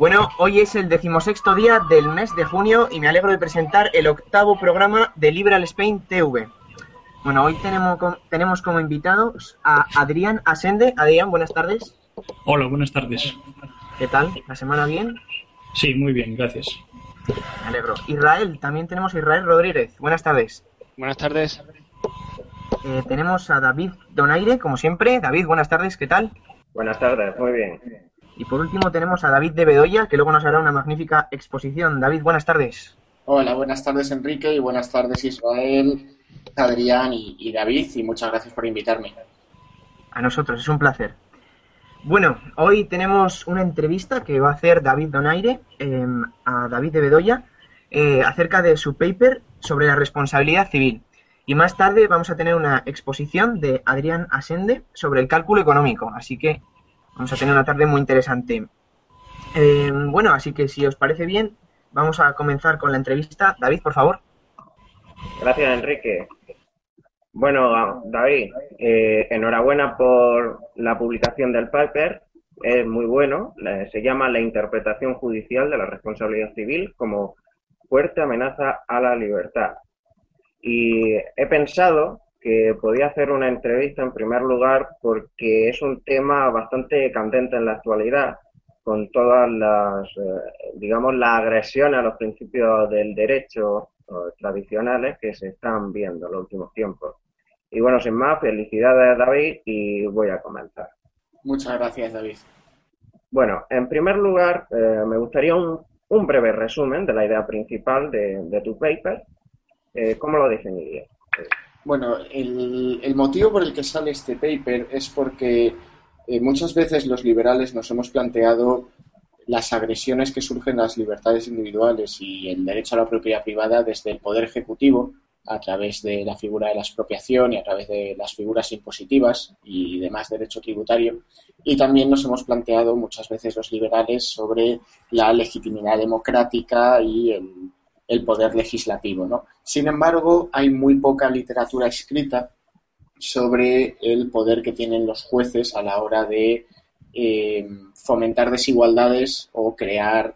Bueno, hoy es el decimosexto día del mes de junio y me alegro de presentar el octavo programa de Liberal Spain TV. Bueno, hoy tenemos, tenemos como invitados a Adrián Asende. Adrián, buenas tardes. Hola, buenas tardes. ¿Qué tal? ¿La semana bien? Sí, muy bien, gracias. Me alegro. Israel, también tenemos a Israel Rodríguez. Buenas tardes. Buenas tardes. Eh, tenemos a David Donaire, como siempre. David, buenas tardes, ¿qué tal? Buenas tardes, muy bien. Y por último tenemos a David de Bedoya, que luego nos hará una magnífica exposición. David, buenas tardes. Hola, buenas tardes Enrique y buenas tardes Israel, Adrián y, David y muchas gracias por invitarme. A nosotros, es un placer. Bueno, hoy tenemos una entrevista que va a hacer David Donaire em, a David de Bedoya eh, acerca de su paper sobre la responsabilidad civil. Y más tarde vamos a tener una exposición de Adrián Asende sobre el cálculo económico. Así que Vamos a tener una tarde muy interesante. Eh, bueno, así que si os parece bien, vamos a comenzar con la entrevista. David, por favor. Gracias, Enrique. Bueno, David, eh, enhorabuena por la publicación del paper. Es muy bueno. Se llama La interpretación judicial de la responsabilidad civil como fuerte amenaza a la libertad. Y he pensado que podía hacer una entrevista en primer lugar porque es un tema bastante candente en la actualidad, con todas las, eh, digamos, la agresión a los principios del derecho eh, tradicionales que se están viendo en los últimos tiempos. Y bueno, sin más, felicidades David y voy a comenzar. Muchas gracias David. Bueno, en primer lugar, eh, me gustaría un, un, breve resumen de la idea principal de, de tu paper. ¿Cómo lo definirías? Bueno, el, motivo por el que sale este paper es porque eh, muchas veces los liberales nos hemos planteado las agresiones que surgen a las libertades individuales y el derecho a la propiedad privada desde el Poder Ejecutivo a través de la figura de la expropiación y a través de las figuras impositivas y demás derecho tributario. Y también nos hemos planteado muchas veces los liberales sobre la legitimidad democrática y el el poder legislativo. ¿no? Sin embargo, hay muy poca literatura escrita sobre el poder que tienen los jueces a la hora de eh, fomentar desigualdades o crear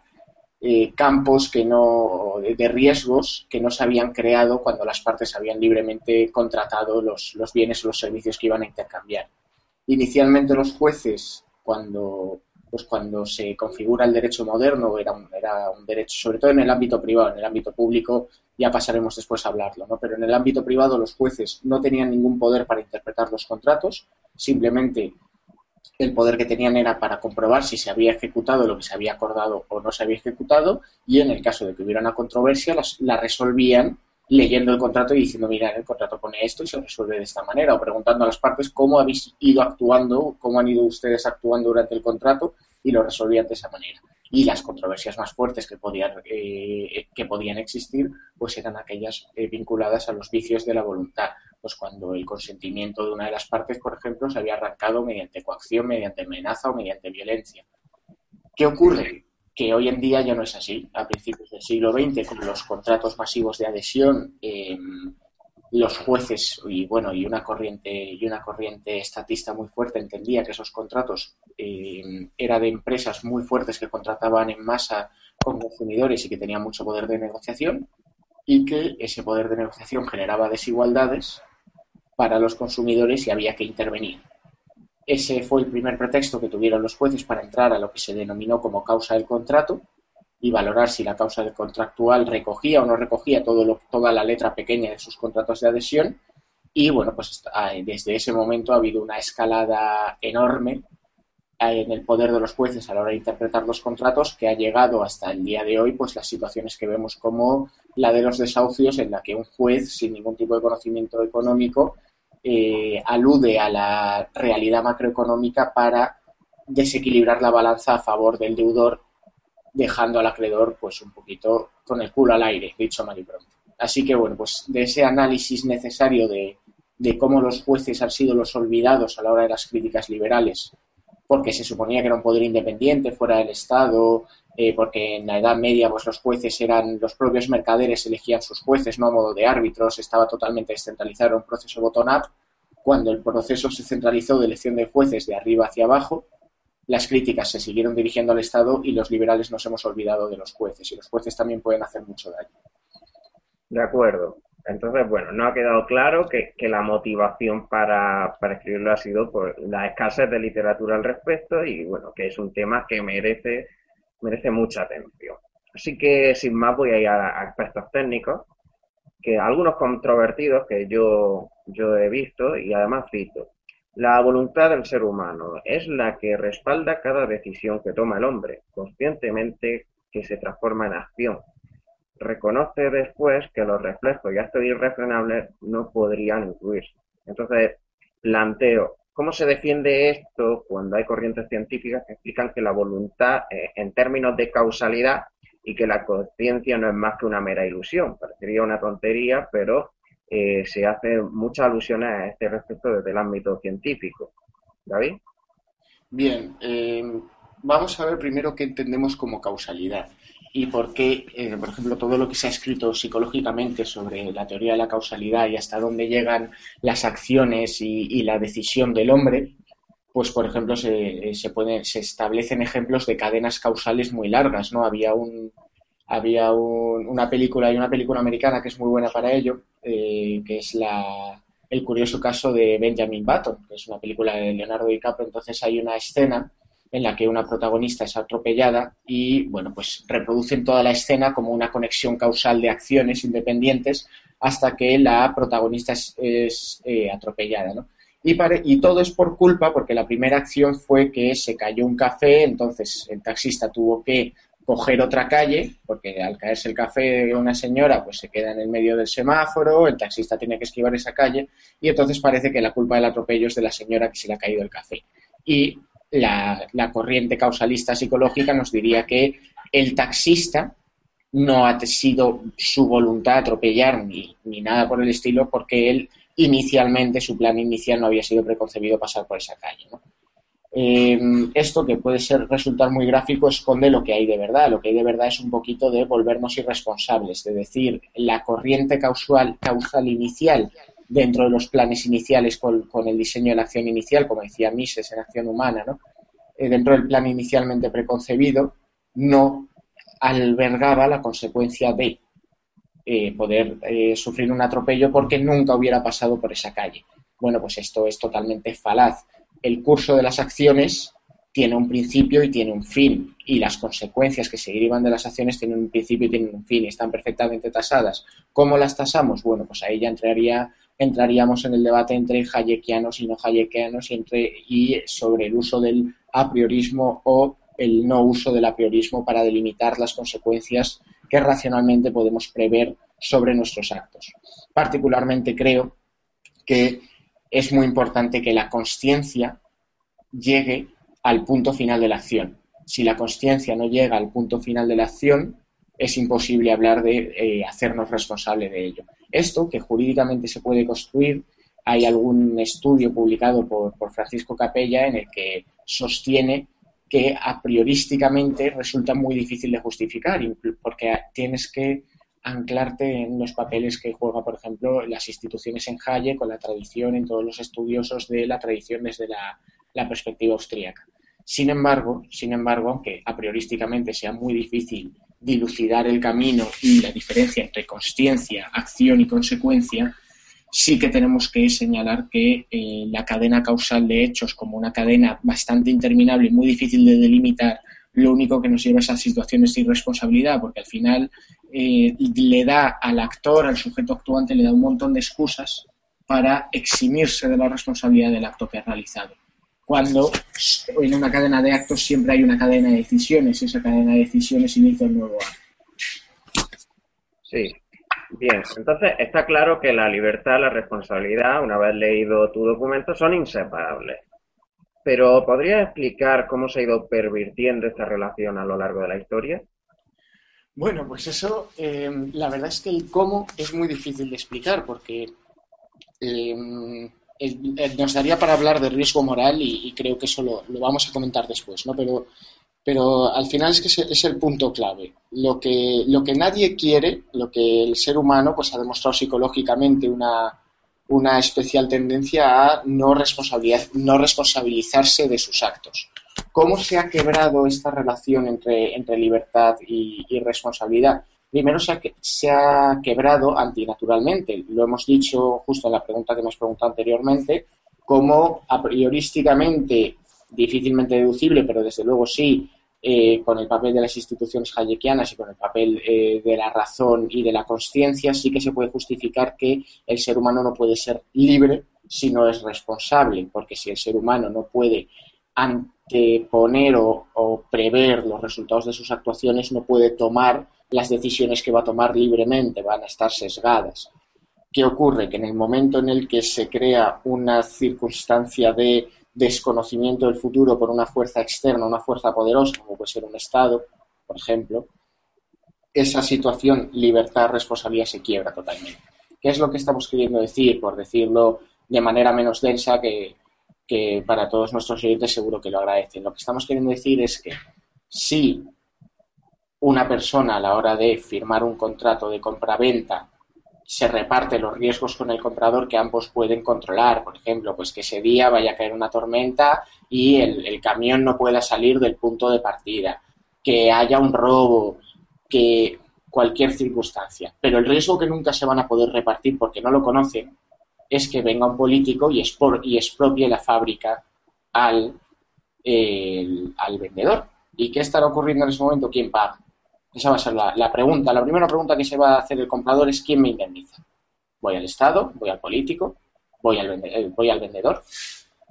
eh, campos que no de riesgos que no se habían creado cuando las partes habían libremente contratado los, los bienes o los servicios que iban a intercambiar. Inicialmente los jueces, cuando pues cuando se configura el derecho moderno era un, derecho, sobre todo en el ámbito privado, en el ámbito público ya pasaremos después a hablarlo, ¿no? Pero en el ámbito privado los jueces no tenían ningún poder para interpretar los contratos, simplemente el poder que tenían era para comprobar si se había ejecutado lo que se había acordado o no se había ejecutado y en el caso de que hubiera una controversia la resolvían leyendo el contrato y diciendo, mira, el contrato pone esto y se resuelve de esta manera, o preguntando a las partes cómo habéis ido actuando, cómo han ido ustedes actuando durante el contrato y lo resolvían de esa manera. Y las controversias más fuertes que podían, eh, que podían existir, pues eran aquellas eh, vinculadas a los vicios de la voluntad. Pues cuando el consentimiento de una de las partes, por ejemplo, se había arrancado mediante coacción, mediante amenaza o mediante violencia. ¿Qué ocurre? que hoy en día ya no es así. A principios del siglo XX, con los contratos masivos de adhesión, em, los jueces y bueno y una corriente y una corriente estatista muy fuerte entendía que esos contratos eh, eran de empresas muy fuertes que contrataban en masa con consumidores y que tenían mucho poder de negociación y que ese poder de negociación generaba desigualdades para los consumidores y había que intervenir. Ese fue el primer pretexto que tuvieron los jueces para entrar a lo que se denominó como causa del contrato y valorar si la causa contractual recogía o no recogía todo toda la letra pequeña de sus contratos de adhesión. Y bueno, pues ah, desde ese momento ha habido una escalada enorme eh, en el poder de los jueces a la hora de interpretar los contratos que ha llegado hasta el día de hoy pues las situaciones que vemos como la de los desahucios en la que un juez sin ningún tipo de conocimiento económico eh, alude a la realidad macroeconómica para desequilibrar la balanza a favor del deudor, dejando al acreedor pues un poquito con el culo al aire, dicho mal y pronto. Así que bueno, pues de ese análisis necesario de, de cómo los jueces han sido los olvidados a la hora de las críticas liberales, porque se suponía que era un poder independiente fuera del Estado, eh, porque en la Edad Media pues los jueces eran los propios mercaderes elegían sus jueces, no a modo de árbitros, estaba totalmente descentralizado, era un proceso bottom-up. Cuando el proceso se centralizó de elección de jueces de arriba hacia abajo, las críticas se siguieron dirigiendo al Estado y los liberales nos hemos olvidado de los jueces, y los jueces también pueden hacer mucho daño. De acuerdo. Entonces, bueno, no ha quedado claro que, la motivación para, escribirlo ha sido por la escasez de literatura al respecto y, bueno, que es un tema que merece merece mucha atención. Así que sin más voy a ir a, aspectos técnicos, que algunos controvertidos que yo, yo he visto y además cito. La voluntad del ser humano es la que respalda cada decisión que toma el hombre, conscientemente que se transforma en acción. Reconoce después que los reflejos y actos irrefrenables no podrían incluirse. Entonces, planteo, ¿Cómo se defiende esto cuando hay corrientes científicas que explican que la voluntad, eh, en términos de causalidad, y que la conciencia no es más que una mera ilusión? Parecería una tontería, pero eh, se hacen muchas alusiones a este respecto desde el ámbito científico. David. Bien, eh, vamos a ver primero qué entendemos como causalidad y por qué, eh, por ejemplo, todo lo que se ha escrito psicológicamente sobre la teoría de la causalidad y hasta dónde llegan las acciones y, la decisión del hombre, pues, por ejemplo, se, se, se establecen ejemplos de cadenas causales muy largas, ¿no? Había un, había una película, hay una película americana que es muy buena para ello, eh, que es la, el curioso caso de Benjamin Button, que es una película de Leonardo DiCaprio. Entonces hay una escena en la que una protagonista es atropellada y, bueno, pues reproducen toda la escena como una conexión causal de acciones independientes hasta que la protagonista es, eh, atropellada, ¿no? Y, y, todo es por culpa, porque la primera acción fue que se cayó un café, entonces el taxista tuvo que coger otra calle, porque al caerse el café de una señora, pues se queda en el medio del semáforo, el taxista tiene que esquivar esa calle, y entonces parece que la culpa del atropello es de la señora que se le ha caído el café. Y la, corriente causalista psicológica nos diría que el taxista no ha sido su voluntad atropellar ni, nada por el estilo porque él inicialmente, su plan inicial no había sido preconcebido pasar por esa calle. Eh, esto, que puede ser resultar muy gráfico, esconde lo que hay de verdad. Lo que hay de verdad es un poquito de volvernos irresponsables, de decir, la corriente causal, causal inicial dentro de los planes iniciales con, el diseño de la acción inicial, como decía Mises en Acción Humana, ¿no? Eh, dentro del plan inicialmente preconcebido, no albergaba la consecuencia de eh, poder eh, sufrir un atropello porque nunca hubiera pasado por esa calle. Bueno, pues esto es totalmente falaz. El curso de las acciones tiene un principio y tiene un fin, y las consecuencias que se derivan de las acciones tienen un principio y tienen un fin, y están perfectamente tasadas. ¿Cómo las tasamos? Bueno, pues ahí ya entraría entraríamos en el debate entre hayekianos y no hayekianos y, entre, y sobre el uso del a priorismo o el no uso del a priorismo para delimitar las consecuencias que racionalmente podemos prever sobre nuestros actos. Particularmente creo que es muy importante que la conciencia llegue al punto final de la acción. Si la conciencia no llega al punto final de la acción, es imposible hablar de eh, hacernos responsable de ello. Esto, que jurídicamente se puede construir, hay algún estudio publicado por, Francisco Capella en el que sostiene que a priorísticamente resulta muy difícil de justificar, porque tienes que anclarte en los papeles que juega, por ejemplo, las instituciones en Halle con la tradición, en todos los estudiosos de la tradición desde la, la perspectiva austríaca. Sin embargo, sin embargo, aunque a priorísticamente sea muy difícil dilucidar el camino y la diferencia entre consciencia, acción y consecuencia, sí que tenemos que señalar que eh, la cadena causal de hechos como una cadena bastante interminable y muy difícil de delimitar, lo único que nos lleva a esas situaciones de irresponsabilidad, porque al final eh, le da al actor, al sujeto actuante, le da un montón de excusas para eximirse de la responsabilidad del acto que ha realizado cuando en una cadena de actos siempre hay una cadena de decisiones y esa cadena de decisiones inicia un nuevo acto. Sí, Bien, entonces está claro que la libertad, la responsabilidad, una vez leído tu documento, son inseparables. Pero ¿podrías explicar cómo se ha ido pervirtiendo esta relación a lo largo de la historia? Bueno, pues eso, eh, la verdad es que el cómo es muy difícil de explicar porque eh, nos daría para hablar de riesgo moral y, creo que eso lo, vamos a comentar después, ¿no? Pero, pero al final es que es, el punto clave. Lo que, lo que nadie quiere, lo que el ser humano pues ha demostrado psicológicamente una, una especial tendencia a no, no responsabilizarse de sus actos. ¿Cómo se ha quebrado esta relación entre, libertad y, responsabilidad? Primero se ha, se ha, quebrado antinaturalmente. Lo hemos dicho justo en la pregunta que hemos preguntado anteriormente, como a priorísticamente, difícilmente deducible, pero desde luego sí, eh, con el papel de las instituciones hayekianas y con el papel eh, de la razón y de la conciencia, sí que se puede justificar que el ser humano no puede ser libre si no es responsable, porque si el ser humano no puede anteponer o, o prever los resultados de sus actuaciones, no puede tomar las decisiones que va a tomar libremente, van a estar sesgadas. ¿Qué ocurre? Que en el momento en el que se crea una circunstancia de desconocimiento del futuro por una fuerza externa, una fuerza poderosa, como puede ser un Estado, por ejemplo, esa situación libertad-responsabilidad se quiebra totalmente. ¿Qué es lo que estamos queriendo decir? Por decirlo de manera menos densa, que, que para todos nuestros oyentes seguro que lo agradecen. Lo que estamos queriendo decir es que si una persona a la hora de firmar un contrato de compra-venta se reparte los riesgos con el comprador que ambos pueden controlar. Por ejemplo, pues que ese día vaya a caer una tormenta y el, camión no pueda salir del punto de partida, que haya un robo, que cualquier circunstancia. Pero el riesgo que nunca se van a poder repartir porque no lo conocen es que venga un político y, expropie la fábrica al, al vendedor. ¿Y qué estará ocurriendo en ese momento? ¿Quién paga? Esa va a ser la, pregunta. La primera pregunta que se va a hacer el comprador es ¿quién me indemniza? ¿Voy al Estado? ¿Voy al político? ¿Voy al, eh, voy al vendedor?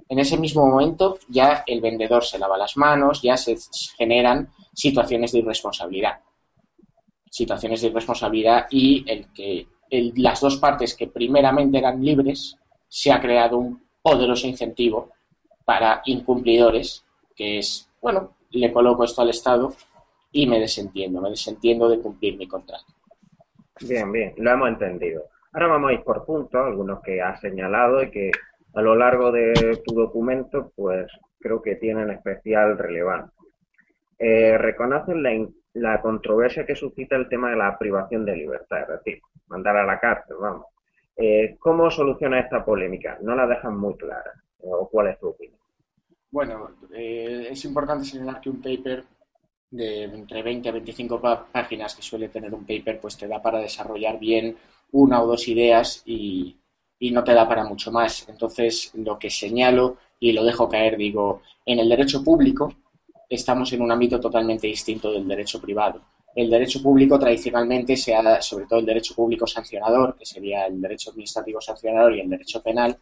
En ese mismo momento ya el vendedor se lava las manos, ya se generan situaciones de irresponsabilidad. Situaciones de irresponsabilidad y el que las dos partes que primeramente eran libres, se ha creado un poderoso incentivo para incumplidores, que es, bueno, le coloco esto al Estado y me desentiendo, me desentiendo de cumplir mi contrato. Bien, bien, lo hemos entendido. Ahora vamos a ir por puntos, algunos que has señalado y que a lo largo de tu documento, pues creo que tienen especial relevancia. Eh, reconocen la, la, controversia que suscita el tema de la privación de libertad, es decir, mandar a la cárcel, vamos. Eh, ¿Cómo soluciona esta polémica? No la dejan muy clara. ¿O cuál es tu opinión? Bueno, eh, es importante señalar que un paper de entre 20 a 25 páginas que suele tener un paper, pues te da para desarrollar bien una o dos ideas y, no te da para mucho más. Entonces, lo que señalo y lo dejo caer, digo, en el derecho público estamos en un ámbito totalmente distinto del derecho privado. El derecho público tradicionalmente se ha, sobre todo el derecho público sancionador, que sería el derecho administrativo sancionador y el derecho penal,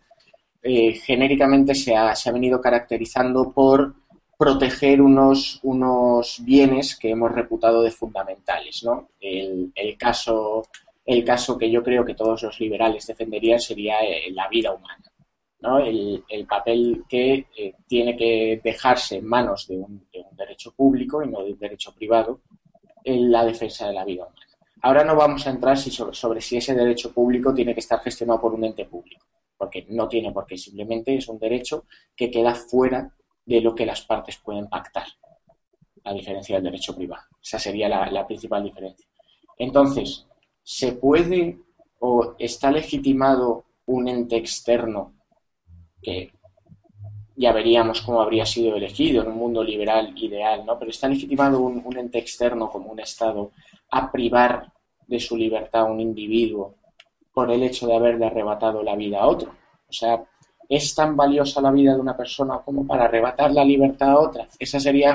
eh, genéricamente se ha, se ha venido caracterizando por proteger unos, unos bienes que hemos reputado de fundamentales. ¿no? El, caso, el caso que yo creo que todos los liberales defenderían sería eh, la vida humana. ¿no? El, papel que eh, tiene que dejarse en manos de un, derecho público y no de un derecho privado en la defensa de la vida humana. Ahora no vamos a entrar sobre, sobre si ese derecho público tiene que estar gestionado por un ente público, porque no tiene por qué, simplemente es un derecho que queda fuera de lo que las partes pueden pactar, a diferencia del derecho privado. Esa sería la, principal diferencia. Entonces, ¿se puede o está legitimado un ente externo que ya veríamos cómo habría sido elegido en un mundo liberal ideal, ¿no? Pero está legitimado un, ente externo como un Estado a privar de su libertad a un individuo por el hecho de haberle arrebatado la vida a otro. O sea, ¿Es tan valiosa la vida de una persona como para arrebatar la libertad a otra? Esa sería,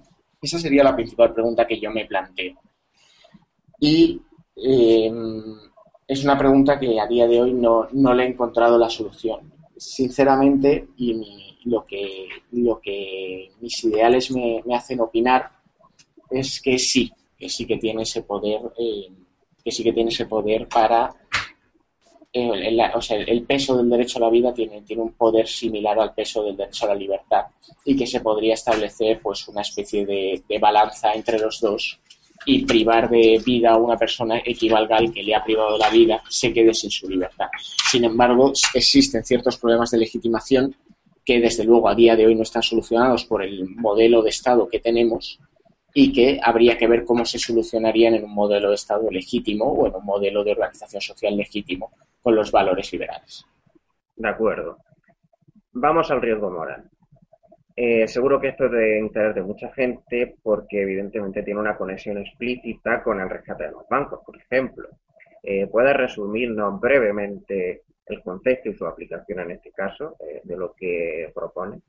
esa sería la principal pregunta que yo me planteo. Y em, es una pregunta que a día de hoy no, le he encontrado la solución. Sinceramente, y lo, que, lo que mis ideales me, hacen opinar es que sí, que sí que tiene ese poder em, que sí que tiene ese poder para el, o sea, el peso del derecho a la vida tiene, tiene un poder similar al peso del derecho a la libertad y que se podría establecer pues una especie de, balanza entre los dos y privar de vida a una persona equivalga al que le ha privado la vida se quede sin su libertad. Sin embargo, existen ciertos problemas de legitimación que desde luego a día de hoy no están solucionados por el modelo de Estado que tenemos y que habría que ver cómo se solucionarían en un modelo de Estado legítimo o en un modelo de organización social legítimo con los valores liberales. De acuerdo. Vamos al riesgo moral. Eh, seguro que esto es de interés de mucha gente porque evidentemente tiene una conexión explícita con el rescate de los bancos, por ejemplo. Eh, ¿Puede resumirnos brevemente el concepto y su aplicación en este caso eh, de lo que propone?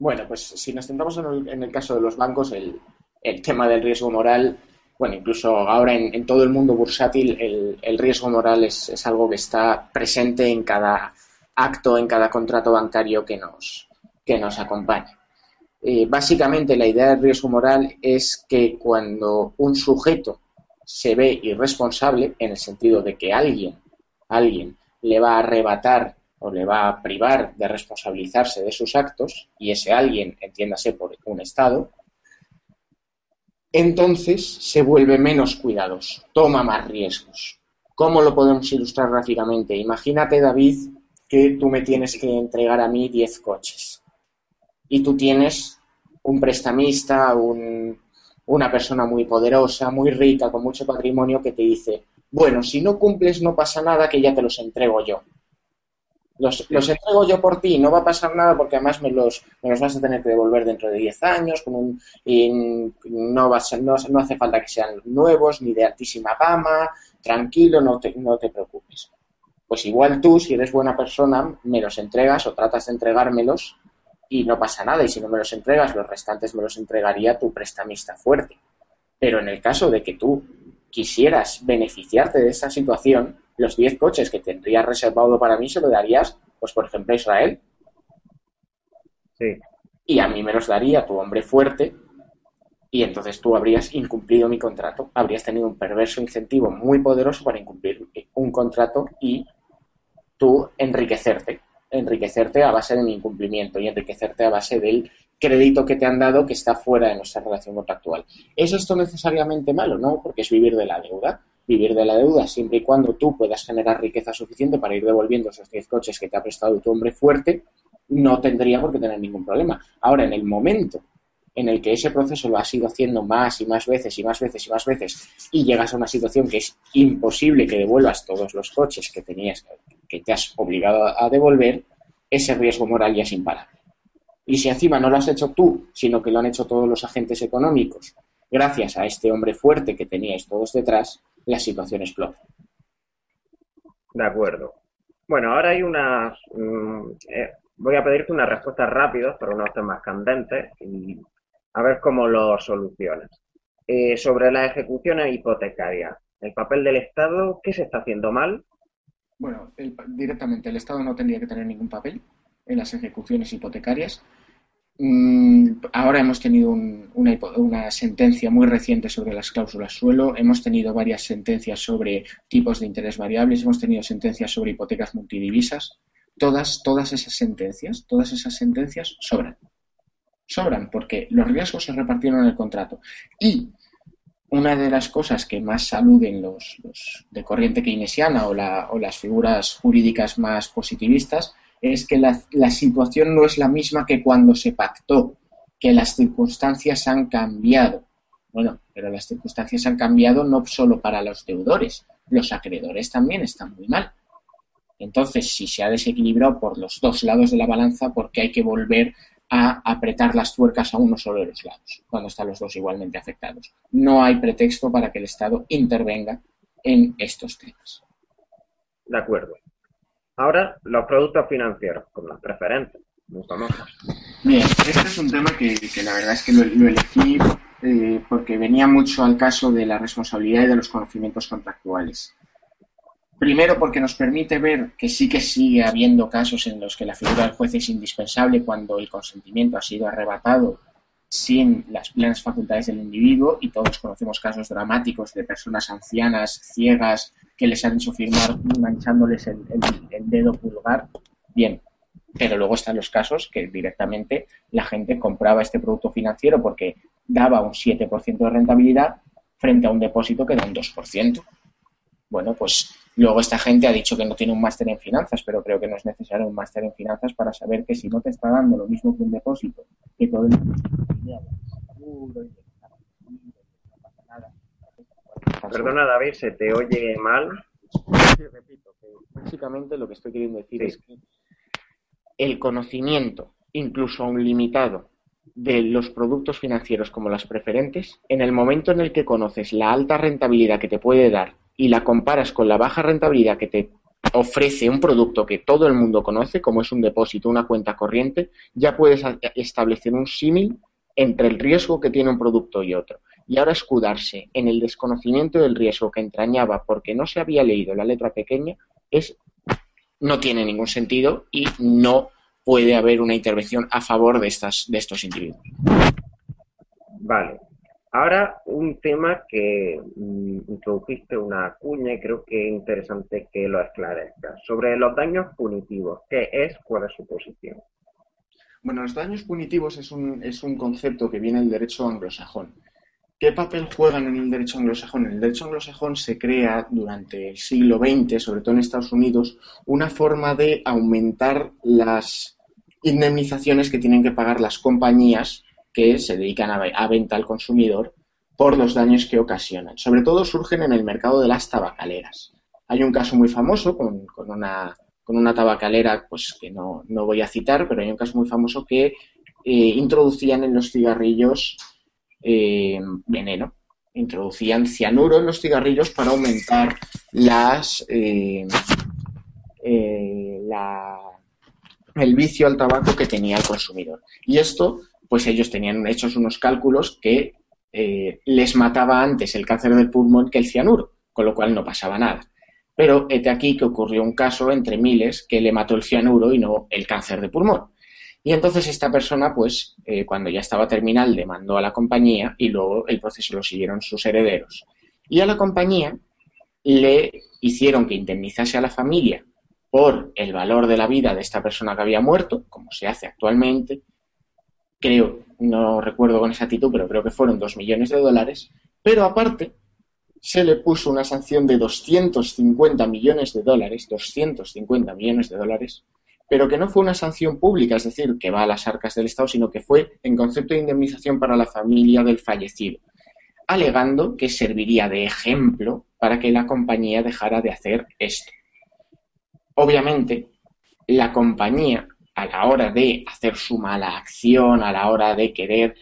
Bueno, pues si nos centramos en el, caso de los bancos, el, tema del riesgo moral bueno, incluso ahora en, todo el mundo bursátil el, riesgo moral es, algo que está presente en cada acto, en cada contrato bancario que nos, que nos acompaña. Eh, básicamente la idea del riesgo moral es que cuando un sujeto se ve irresponsable, en el sentido de que alguien, alguien le va a arrebatar o le va a privar de responsabilizarse de sus actos, y ese alguien, entiéndase por un Estado, entonces se vuelve menos cuidadoso, toma más riesgos. ¿Cómo lo podemos ilustrar gráficamente? Imagínate, David, que tú me tienes que entregar a mí 10 coches y tú tienes un prestamista, una persona muy poderosa, muy rica, con mucho patrimonio que te dice, bueno, si no cumples no pasa nada, que ya te los entrego yo. Los, los, entrego yo por ti, no va a pasar nada porque además me los, me los vas a tener que devolver dentro de 10 años con un, y no, va no, no, hace falta que sean nuevos ni de altísima gama, tranquilo, no te, no te preocupes. Pues igual tú, si eres buena persona, me los entregas o tratas de entregármelos y no pasa nada. Y si no me los entregas, los restantes me los entregaría tu prestamista fuerte. Pero en el caso de que tú quisieras beneficiarte de esa situación, los 10 coches que tendrías reservado para mí se lo darías, pues por ejemplo, a Israel. Sí. Y a mí me los daría tu hombre fuerte y entonces tú habrías incumplido mi contrato, habrías tenido un perverso incentivo muy poderoso para incumplir un contrato y tú enriquecerte, enriquecerte a base de mi incumplimiento y enriquecerte a base del crédito que te han dado que está fuera de nuestra relación contractual. ¿Es esto necesariamente malo? No, porque es vivir de la deuda vivir de la deuda siempre y cuando tú puedas generar riqueza suficiente para ir devolviendo esos 10 coches que te ha prestado tu hombre fuerte, no tendría por qué tener ningún problema. Ahora, en el momento en el que ese proceso lo has ido haciendo más y más veces y más veces y más veces y llegas a una situación que es imposible que devuelvas todos los coches que tenías, que te has obligado a devolver, ese riesgo moral ya es imparable. Y si encima no lo has hecho tú, sino que lo han hecho todos los agentes económicos, gracias a este hombre fuerte que teníais todos detrás, la situación explota. De acuerdo. Bueno, ahora hay unas... Mm, eh, voy a pedirte unas respuestas rápidas para unos temas candentes y a ver cómo lo solucionas. Eh, sobre la ejecución hipotecaria, el papel del Estado, ¿qué se está haciendo mal? Bueno, directamente el Estado no tendría que tener ningún papel en las ejecuciones hipotecarias. Mm, ahora hemos tenido una, sentencia muy reciente sobre las cláusulas suelo, hemos tenido varias sentencias sobre tipos de interés variables, hemos tenido sentencias sobre hipotecas multidivisas. Todas, todas esas sentencias, todas esas sentencias sobran. Sobran porque los riesgos se repartieron en el contrato. Y una de las cosas que más aluden los, de corriente keynesiana o, o las figuras jurídicas más positivistas es que la, situación no es la misma que cuando se pactó, que las circunstancias han cambiado. Bueno, pero las circunstancias han cambiado no solo para los deudores, los acreedores también están muy mal. Entonces, si se ha desequilibrado por los dos lados de la balanza, ¿por qué hay que volver a apretar las tuercas a uno solo de los lados, cuando están los dos igualmente afectados? No hay pretexto para que el Estado intervenga en estos temas. De acuerdo. Ahora, los productos financieros, como los preferentes, Bien, este es un tema que, la verdad es que lo, elegí eh, porque venía mucho al caso de la responsabilidad y de los conocimientos contractuales. Primero porque nos permite ver que sí que sigue habiendo casos en los que la figura del juez es indispensable cuando el consentimiento ha sido arrebatado sin las plenas facultades del individuo y todos conocemos casos dramáticos de personas ancianas, ciegas, que les han hecho firmar manchándoles el, dedo pulgar. Bien, pero luego están los casos que directamente la gente compraba este producto financiero porque daba un 7% de rentabilidad frente a un depósito que da un 2%. Bueno, pues luego esta gente ha dicho que no tiene un máster en finanzas, pero creo que no es necesario un máster en finanzas para saber que si no te está dando lo mismo que un depósito, que todo el Perdona David, se te oye mal. Sí, repito, que básicamente lo que estoy queriendo decir es que el conocimiento, incluso aún limitado, de los productos financieros como las preferentes, en el momento en el que conoces la alta rentabilidad que te puede dar y la comparas con la baja rentabilidad que te ofrece un producto que todo el mundo conoce, como es un depósito, una cuenta corriente, ya puedes establecer un símil entre el riesgo que tiene un producto y otro. Y ahora escudarse en el desconocimiento del riesgo que entrañaba porque no se había leído la letra pequeña es no tiene ningún sentido y no puede haber una intervención a favor de estas de estos individuos. Vale. Ahora, un tema que mm, introdujiste una cuña y creo que es interesante que lo esclarezcas. Sobre los daños punitivos, ¿qué es? ¿Cuál es su posición? Bueno, los daños punitivos es un, es un concepto que viene del derecho anglosajón. ¿Qué papel juegan en el derecho anglosajón? En el derecho anglosajón se crea durante el siglo XX, sobre todo en Estados Unidos, una forma de aumentar las indemnizaciones que tienen que pagar las compañías que se dedican a, venta al consumidor por los daños que ocasionan. Sobre todo surgen en el mercado de las tabacaleras. Hay un caso muy famoso con, una, con una tabacalera pues, que no, voy a citar, pero hay un caso muy famoso que eh, introducían en los cigarrillos eh, veneno. Introducían cianuro en los cigarrillos para aumentar las, eh, el vicio al tabaco que tenía el consumidor. Y esto pues ellos tenían hechos unos cálculos que eh, les mataba antes el cáncer del pulmón que el cianuro, con lo cual no pasaba nada. Pero este aquí que ocurrió un caso entre miles que le mató el cianuro y no el cáncer de pulmón. Y entonces esta persona, pues, eh, cuando ya estaba terminal, demandó a la compañía y luego el proceso lo siguieron sus herederos. Y a la compañía le hicieron que indemnizase a la familia por el valor de la vida de esta persona que había muerto, como se hace actualmente, creo, no recuerdo con exactitud, pero creo que fueron dos millones de dólares, pero aparte se le puso una sanción de 250 millones de dólares, 250 millones de dólares, pero que no fue una sanción pública, es decir, que va a las arcas del Estado, sino que fue en concepto de indemnización para la familia del fallecido, alegando que serviría de ejemplo para que la compañía dejara de hacer esto. Obviamente, la compañía a la hora de hacer su mala acción, a la hora de querer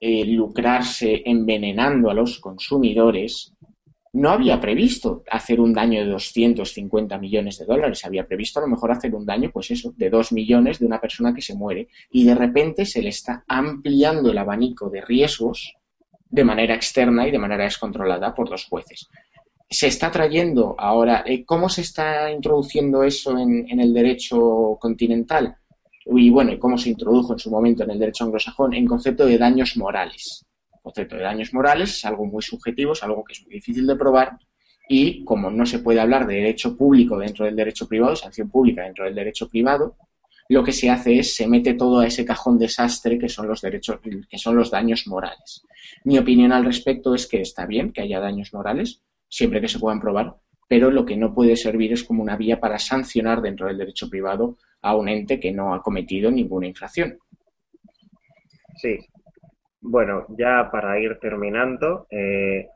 eh, lucrarse envenenando a los consumidores, no había previsto hacer un daño de 250 millones de dólares, había previsto a lo mejor hacer un daño, pues eso, de 2 millones de una persona que se muere y de repente se le está ampliando el abanico de riesgos de manera externa y de manera descontrolada por los jueces. Se está trayendo ahora, eh, ¿cómo se está introduciendo eso en el derecho continental? Y bueno, y cómo se introdujo en su momento en el derecho anglosajón en concepto de daños morales. El concepto de daños morales es algo muy subjetivo, es algo que es muy difícil de probar y como no se puede hablar de derecho público dentro del derecho privado, sanción pública dentro del derecho privado, lo que se hace es se mete todo a ese cajón desastre que son los derechos, que son los daños morales. Mi opinión al respecto es que está bien que haya daños morales, siempre que se puedan probar, pero lo que no puede servir es como una vía para sancionar dentro del derecho privado a un ente que no ha cometido ninguna infracción. Sí. Bueno, ya para ir terminando, eh,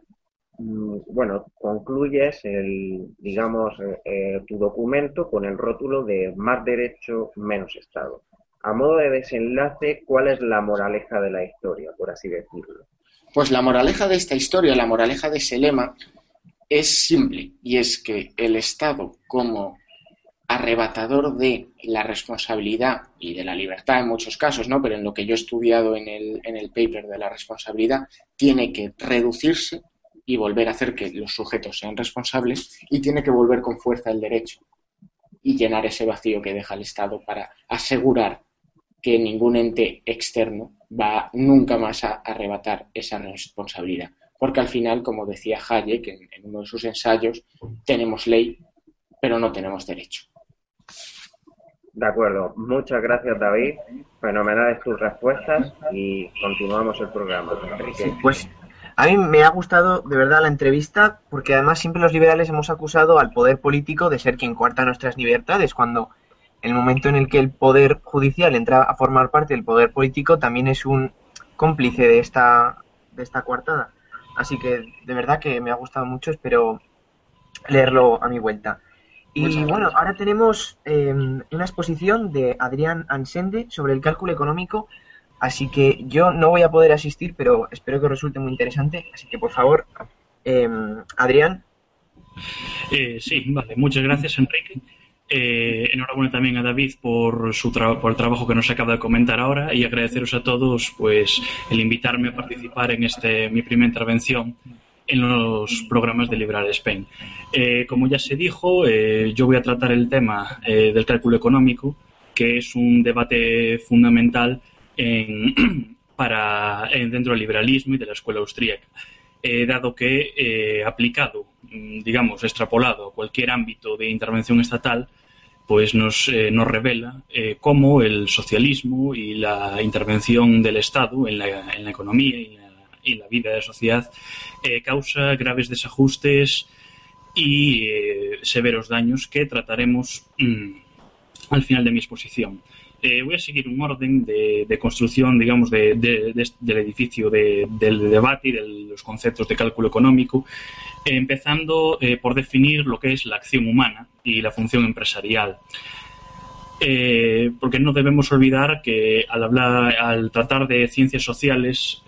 mm, bueno, concluyes el, digamos, eh, eh, tu documento con el rótulo de más derecho, menos Estado. A modo de desenlace, ¿cuál es la moraleja de la historia, por así decirlo? Pues la moraleja de esta historia, la moraleja de ese lema, es simple, y es que el Estado como arrebatador de la responsabilidad y de la libertad en muchos casos, ¿no? Pero en lo que yo he estudiado en el, en el paper de la responsabilidad, tiene que reducirse y volver a hacer que los sujetos sean responsables y tiene que volver con fuerza el derecho y llenar ese vacío que deja el Estado para asegurar que ningún ente externo va nunca más a arrebatar esa responsabilidad. Porque al final, como decía Hayek en, en uno de sus ensayos, tenemos ley, pero no tenemos derecho. De acuerdo. Muchas gracias, David. Fenomenales tus respuestas y continuamos el programa. Enrique. Pues a mí me ha gustado de verdad la entrevista porque además siempre los liberales hemos acusado al poder político de ser quien coarta nuestras libertades cuando en el momento en el que el poder judicial entra a formar parte del poder político también es un cómplice de esta de esta coartada. Así que de verdad que me ha gustado mucho, espero leerlo a mi vuelta. Y bueno, ahora tenemos eh, una exposición de Adrián Ansende sobre el cálculo económico, así que yo no voy a poder asistir, pero espero que os resulte muy interesante. Así que por favor, eh, Adrián. Eh, sí, vale, muchas gracias Enrique. Eh, enhorabuena también a David por, su por el trabajo que nos acaba de comentar ahora y agradeceros a todos pues el invitarme a participar en este mi primera intervención en los programas de Liberal Spain. Eh, como ya se dijo, eh, yo voy a tratar el tema del cálculo económico, que es un debate fundamental en, para, en, dentro del liberalismo y de la escuela austríaca. Dado que aplicado, mm, digamos, extrapolado a cualquier ámbito de intervención estatal, pues nos, nos revela cómo el socialismo y la intervención del Estado en la, economía y la la vida de la sociedad eh, causa graves desajustes y eh, severos daños que trataremos mmm, al final de mi exposición. Eh, voy a seguir un orden de, construcción, digamos, de, de, del edificio del debate y de los conceptos de cálculo económico, empezando eh, por definir lo que es la acción humana y la función empresarial. Eh, porque no debemos olvidar que al hablar, al tratar de ciencias sociales,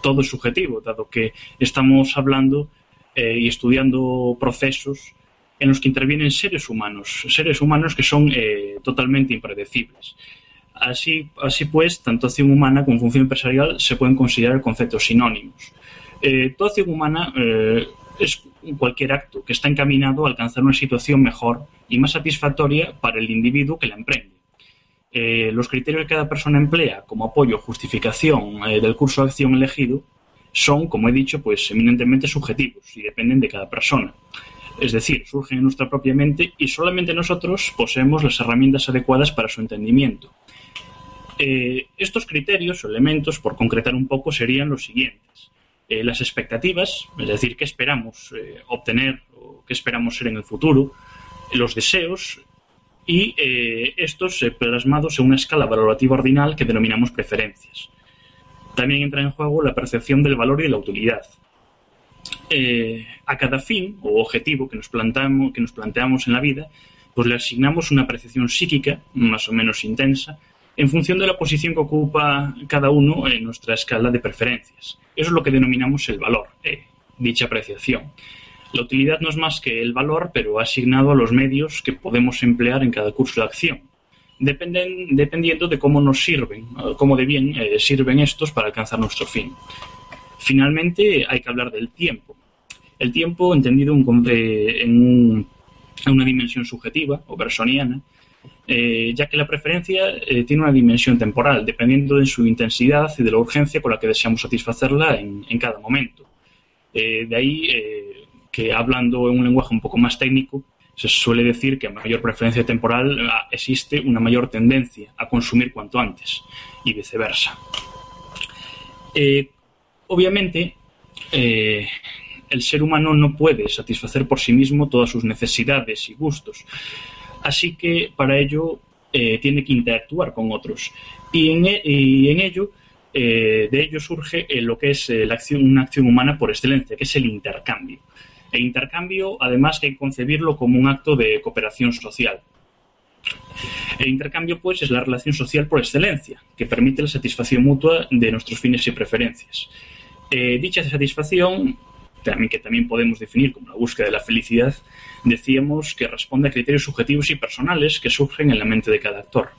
todo es subjetivo, dado que estamos hablando y estudiando procesos en los que intervienen seres humanos, seres humanos que son eh, totalmente impredecibles. Así, pues, tanto acción humana como función empresarial se pueden considerar conceptos sinónimos. Eh, toda acción humana eh, es cualquier acto que está encaminado a alcanzar una situación mejor y más satisfactoria para el individuo que la emprende los criterios que cada persona emplea como apoyo o justificación del curso de acción elegido son, como he dicho, pues eminentemente subjetivos y dependen de cada persona. Es decir, surgen en nuestra propia mente y solamente nosotros poseemos las herramientas adecuadas para su entendimiento. Eh, estos criterios o elementos, por concretar un poco, serían los siguientes. Eh, las expectativas, es decir, qué esperamos eh, obtener o qué esperamos ser en el futuro, los deseos, y estos plasmados en una escala valorativa ordinal que denominamos preferencias. También entra en juego la percepción del valor y de la utilidad. Eh, a cada fin o objetivo que nos, planteamos, que nos planteamos en la vida, pues le asignamos una percepción psíquica más o menos intensa en función de la posición que ocupa cada uno en nuestra escala de preferencias. Eso es lo que denominamos el valor, eh, dicha apreciación. La utilidad no es más que el valor, pero asignado a los medios que podemos emplear en cada curso de acción, dependiendo de cómo nos sirven, cómo de bien eh, sirven estos para alcanzar nuestro fin. Finalmente, hay que hablar del tiempo. El tiempo entendido en, eh, en, un, en una dimensión subjetiva o personiana, eh, ya que la preferencia eh, tiene una dimensión temporal, dependiendo de su intensidad y de la urgencia con la que deseamos satisfacerla en, cada momento. De ahí que hablando en un lenguaje un poco más técnico, se suele decir que a mayor preferencia temporal ah, existe una mayor tendencia a consumir cuanto antes y viceversa. Obviamente, eh, el ser humano no puede satisfacer por sí mismo todas sus necesidades y gustos, así que para ello eh, tiene que interactuar con otros. Y en, en ello, de ello surge lo que es una acción humana por excelencia, que es el intercambio. El intercambio, además, hay que concebirlo como un acto de cooperación social. El intercambio, pues, es la relación social por excelencia, que permite la satisfacción mutua de nuestros fines y preferencias. Eh, dicha satisfacción, también, que también podemos definir como la búsqueda de la felicidad, decíamos que responde a criterios subjetivos y personales que surgen en la mente de cada actor.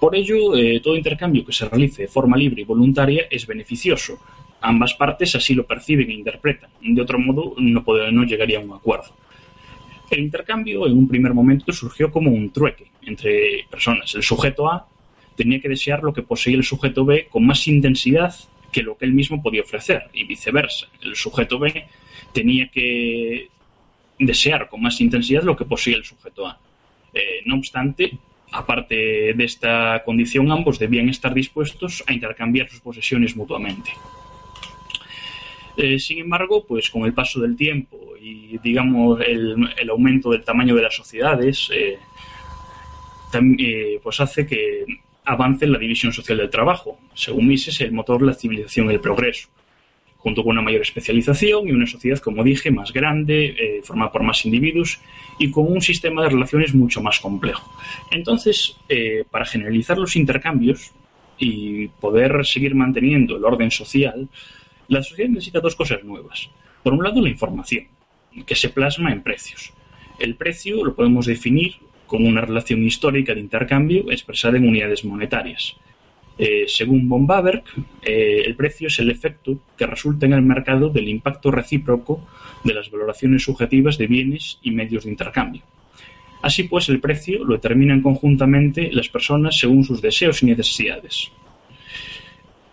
Por ello, eh, todo intercambio que se realice de forma libre y voluntaria es beneficioso, Ambas partes así lo perciben e interpretan. De otro modo, no, llegaría a un acuerdo. El intercambio, en un primer momento, surgió como un trueque entre personas. El sujeto A tenía que desear lo que poseía el sujeto B con más intensidad que lo que él mismo podía ofrecer y viceversa. El sujeto B tenía que desear con más intensidad lo que poseía el sujeto A. Eh, no obstante, aparte de esta condición, ambos debían estar dispuestos a intercambiar sus posesiones mutuamente. Eh, sin embargo, pues con el paso del tiempo y digamos el, aumento del tamaño de las sociedades, eh, pues hace que avance la división social del trabajo. Según Mises, el motor la civilización y el progreso junto con una mayor especialización y una sociedad, como dije, más grande, eh, formada por más individuos y con un sistema de relaciones mucho más complejo. Entonces, eh, para generalizar los intercambios y poder seguir manteniendo el orden social, la sociedad necesita dos cosas nuevas. Por un lado, la información, que se plasma en precios. El precio lo podemos definir como una relación histórica de intercambio expresada en unidades monetarias. Eh, según von Baberg, eh, el precio es el efecto que resulta en el mercado del impacto recíproco de las valoraciones subjetivas de bienes y medios de intercambio. Así pues, el precio lo determinan conjuntamente las personas según sus deseos y necesidades.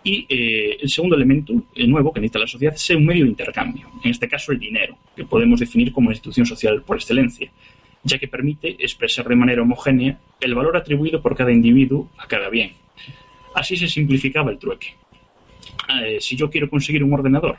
Y eh, el segundo elemento nuevo que necesita la sociedad es un medio de intercambio, en este caso el dinero, que podemos definir como institución social por excelencia, ya que permite expresar de manera homogénea el valor atribuido por cada individuo a cada bien Así se simplificaba el trueque. Eh, si yo quiero conseguir un ordenador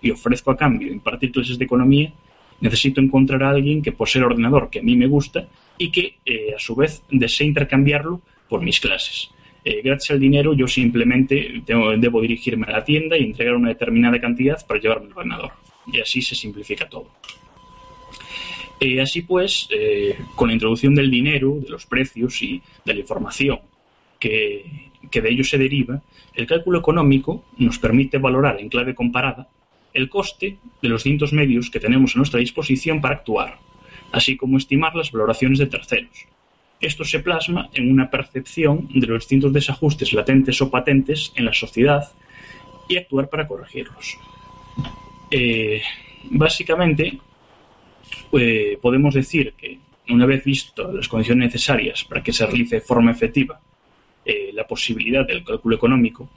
y ofrezco a cambio impartir clases de economía, necesito encontrar a alguien que posee el ordenador que a mí me gusta y que eh, a su vez desee intercambiarlo por mis clases. Eh, gracias al dinero yo simplemente debo dirigirme a la tienda y entregar una determinada cantidad para llevarme el ordenador. Y así se simplifica todo. así pues, con la introducción del dinero, de los precios y de la información que que de ello se deriva, el cálculo económico nos permite valorar en clave comparada el coste de los distintos medios que tenemos a nuestra disposición para actuar, así como estimar las valoraciones de terceros. Esto se plasma en una percepción de los distintos desajustes latentes o patentes en la sociedad y actuar para corregirlos. Eh, básicamente, eh, podemos decir que una vez visto las condiciones necesarias para que se realice de forma efectiva eh, la posibilidad del cálculo económico,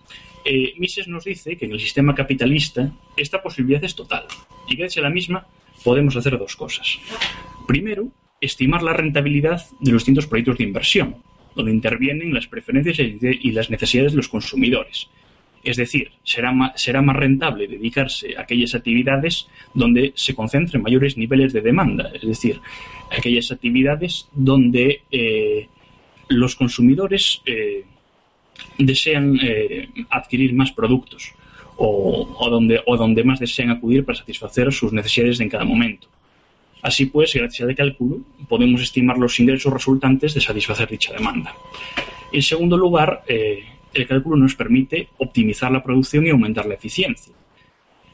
Mises nos dice que en el sistema capitalista esta posibilidad es total y gracias a la misma podemos hacer dos cosas. Primero, estimar la rentabilidad de los distintos proyectos de inversión, donde intervienen las preferencias y las necesidades de los consumidores. Es decir, será más, será más rentable dedicarse a aquellas actividades donde se concentren mayores niveles de demanda, es decir, aquellas actividades donde eh, los consumidores eh, desean eh, adquirir más productos o, donde, o donde más desean acudir para satisfacer sus necesidades en cada momento. Así pues, gracias al cálculo, podemos estimar los ingresos resultantes de satisfacer dicha demanda. En segundo lugar, eh, el cálculo nos permite optimizar la producción y aumentar la eficiencia.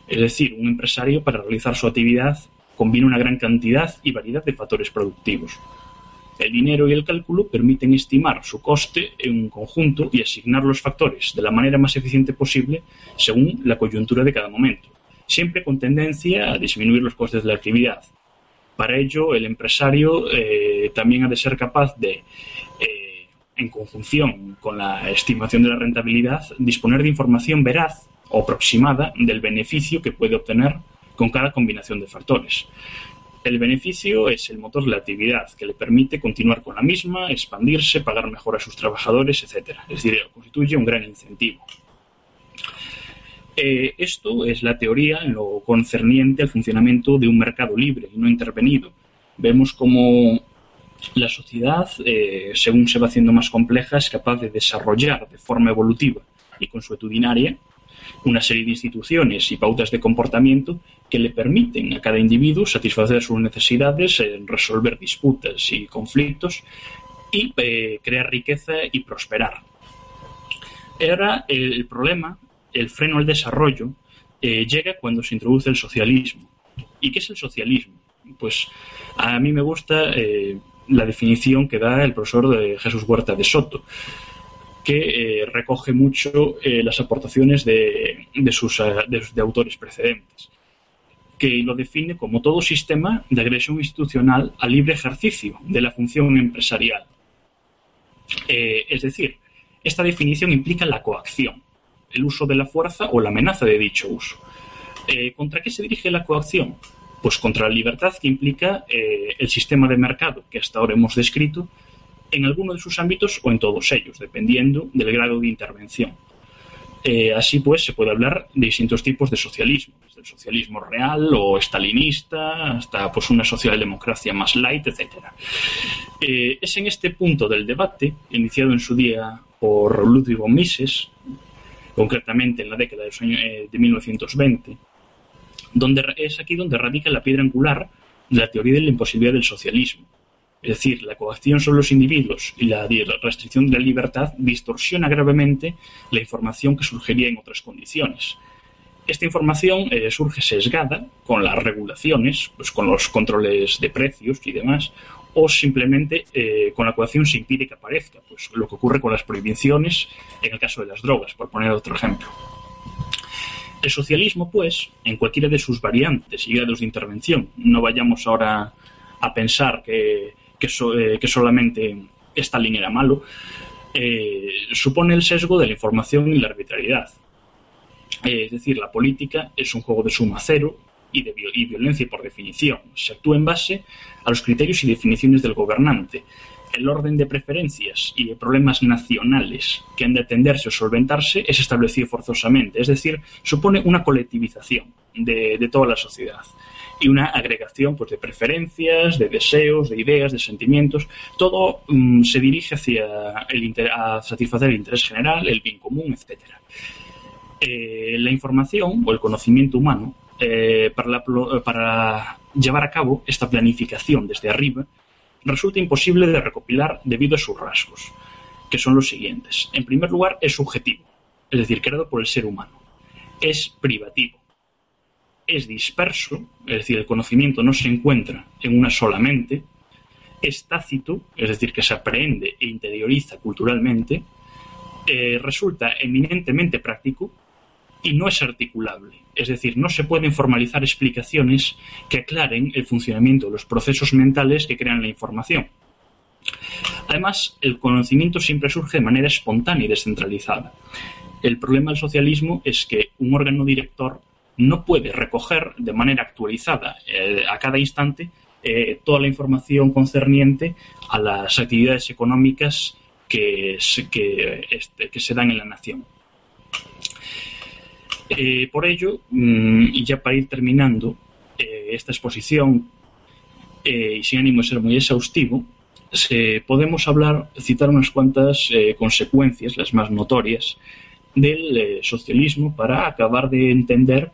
Es decir, un empresario para realizar su actividad combina una gran cantidad y variedad de factores productivos el dinero y el cálculo permiten estimar su coste en un conjunto y asignar los factores de la manera más eficiente posible según la coyuntura de cada momento, siempre con tendencia a disminuir los costes de la actividad. Para ello, el empresario eh, también ha de ser capaz de, eh, en conjunción con la estimación de la rentabilidad, disponer de información veraz o aproximada del beneficio que puede obtener con cada combinación de factores. El beneficio es el motor de la actividad, que le permite continuar con la misma, expandirse, pagar mejor a sus trabajadores, etc. Es decir, constituye un gran incentivo. Eh, esto es la teoría en lo concerniente al funcionamiento de un mercado libre y no intervenido. Vemos como la sociedad, eh, según se va haciendo más compleja, es capaz de desarrollar de forma evolutiva y consuetudinaria una serie de instituciones y pautas de comportamiento que le permiten a cada individuo satisfacer sus necesidades, resolver disputas y conflictos y eh, crear riqueza y prosperar. Ahora el, problema, el freno al desarrollo, eh, llega cuando se introduce el socialismo. ¿Y qué es el socialismo? Pues a mí me gusta eh, la definición que da el profesor de Jesús Huerta de Soto que eh, recoge mucho eh, las aportaciones de, sus eh, de, autores precedentes, que lo define como todo sistema de agresión institucional al libre ejercicio de la función empresarial. es decir, Esta definición implica la coacción, el uso de la fuerza o la amenaza de dicho uso. Eh, ¿Contra qué se dirige la coacción? Pues contra la libertad que implica eh, el sistema de mercado que hasta ahora hemos descrito en alguno de sus ámbitos o en todos ellos, dependiendo del grado de intervención. Eh, así pues, se puede hablar de distintos tipos de socialismo, desde el socialismo real o estalinista hasta pues, una socialdemocracia más light, etc. es en este punto del debate, iniciado en su día por Ludwig von Mises, concretamente en la década de 1920, donde es aquí donde radica la piedra angular de la teoría de la imposibilidad del socialismo. Es decir, la coacción sobre los individuos y la restricción de la libertad distorsiona gravemente la información que surgiría en otras condiciones. Esta información eh, surge sesgada con las regulaciones, pues con los controles de precios y demás, o simplemente eh, con la coacción se impide que aparezca, pues lo que ocurre con las prohibiciones en el caso de las drogas, por poner otro ejemplo. El socialismo, pues, en cualquiera de sus variantes y grados de intervención, no vayamos ahora a pensar que, que, eh, solamente Stalin era malo, supone el sesgo de la información y la arbitrariedad. Eh, es decir, la política es un juego de suma cero y de y violencia por definición. Se actúa en base a los criterios y definiciones del gobernante, el orden de preferencias y de problemas nacionales que han de atenderse o solventarse es establecido forzosamente, es decir, supone una colectivización de, toda la sociedad y una agregación pues, de preferencias, de deseos, de ideas, de sentimientos. Todo mm, se dirige hacia satisfacer el interés general, el bien común, etc. Eh, la información o el conocimiento humano eh, para, para llevar a cabo esta planificación desde arriba resulta imposible de recopilar debido a sus rasgos, que son los siguientes. En primer lugar, es subjetivo, es decir, creado por el ser humano. Es privativo. Es disperso, es decir, el conocimiento no se encuentra en una sola mente. Es tácito, es decir, que se aprende e interioriza culturalmente. Eh, resulta eminentemente práctico y no es articulable. Es decir, no se pueden formalizar explicaciones que aclaren el funcionamiento de los procesos mentales que crean la información. Además, el conocimiento siempre surge de manera espontánea y descentralizada. El problema del socialismo es que un órgano director no puede recoger de manera actualizada eh, a cada instante eh, toda la información concerniente a las actividades económicas que, que, este, que se dan en la nación. Eh, por ello, mm, y ya para ir terminando eh, esta exposición, eh, y sin ánimo de ser muy exhaustivo, podemos hablar, citar unas cuantas consecuencias, las más notorias, del socialismo para acabar de entender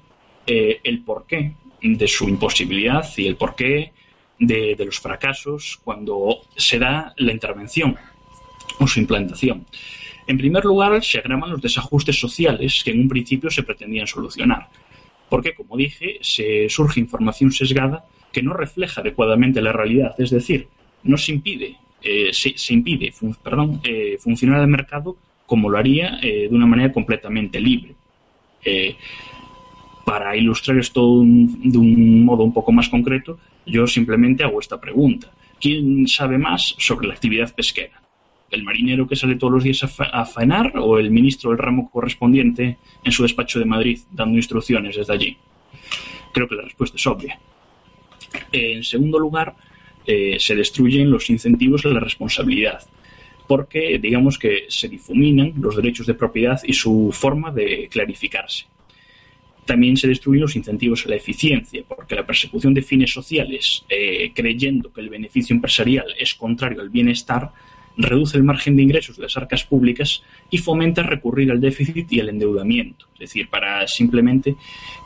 el porqué de su imposibilidad y el porqué de los fracasos cuando se da la intervención o su implantación. En primer lugar, se agravan los desajustes sociales que en un principio se pretendían solucionar, porque, como dije, se surge información sesgada que no refleja adecuadamente la realidad, es decir, no se impide, eh, se, impide eh, funcionar el mercado como lo haría eh, de una manera completamente libre. para ilustrar esto de un modo un poco más concreto, yo simplemente hago esta pregunta. ¿Quién sabe más sobre la actividad pesquera? El marinero que sale todos los días a, faenar o el ministro del ramo correspondiente en su despacho de Madrid dando instrucciones desde allí? Creo que la respuesta es obvia. En segundo lugar, eh, se destruyen los incentivos a la responsabilidad, porque digamos que se difuminan los derechos de propiedad y su forma de clarificarse. También se destruyen los incentivos a la eficiencia, porque la persecución de fines sociales, eh, creyendo que el beneficio empresarial es contrario al bienestar, reduce el margen de ingresos de las arcas públicas y fomenta recurrir al déficit y al endeudamiento, es decir, para simplemente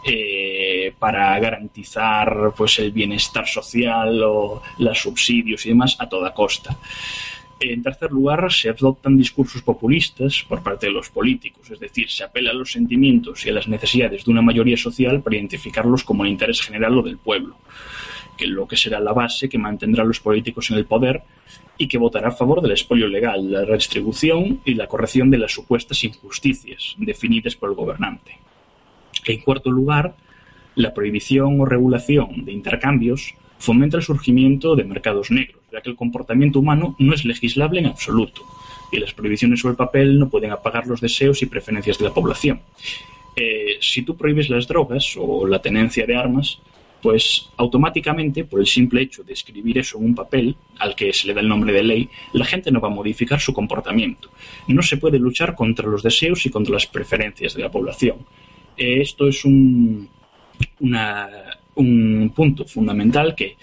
eh, para garantizar pues el bienestar social o los subsidios y demás a toda costa. En tercer lugar, se adoptan discursos populistas por parte de los políticos, es decir, se apela a los sentimientos y a las necesidades de una mayoría social para identificarlos como el interés general o del pueblo que lo que será la base que mantendrá a los políticos en el poder y que votará a favor del expolio legal, la redistribución y la corrección de las supuestas injusticias definidas por el gobernante. En cuarto lugar, la prohibición o regulación de intercambios fomenta el surgimiento de mercados negros, ya que el comportamiento humano no es legislable en absoluto. y las prohibiciones sobre el papel no pueden apagar los deseos y preferencias de la población. Eh, si tú prohíbes las drogas o la tenencia de armas, pues automáticamente, por el simple hecho de escribir eso en un papel al que se le da el nombre de ley, la gente no va a modificar su comportamiento. No se puede luchar contra los deseos y contra las preferencias de la población. Eh, esto es un, un punto fundamental que,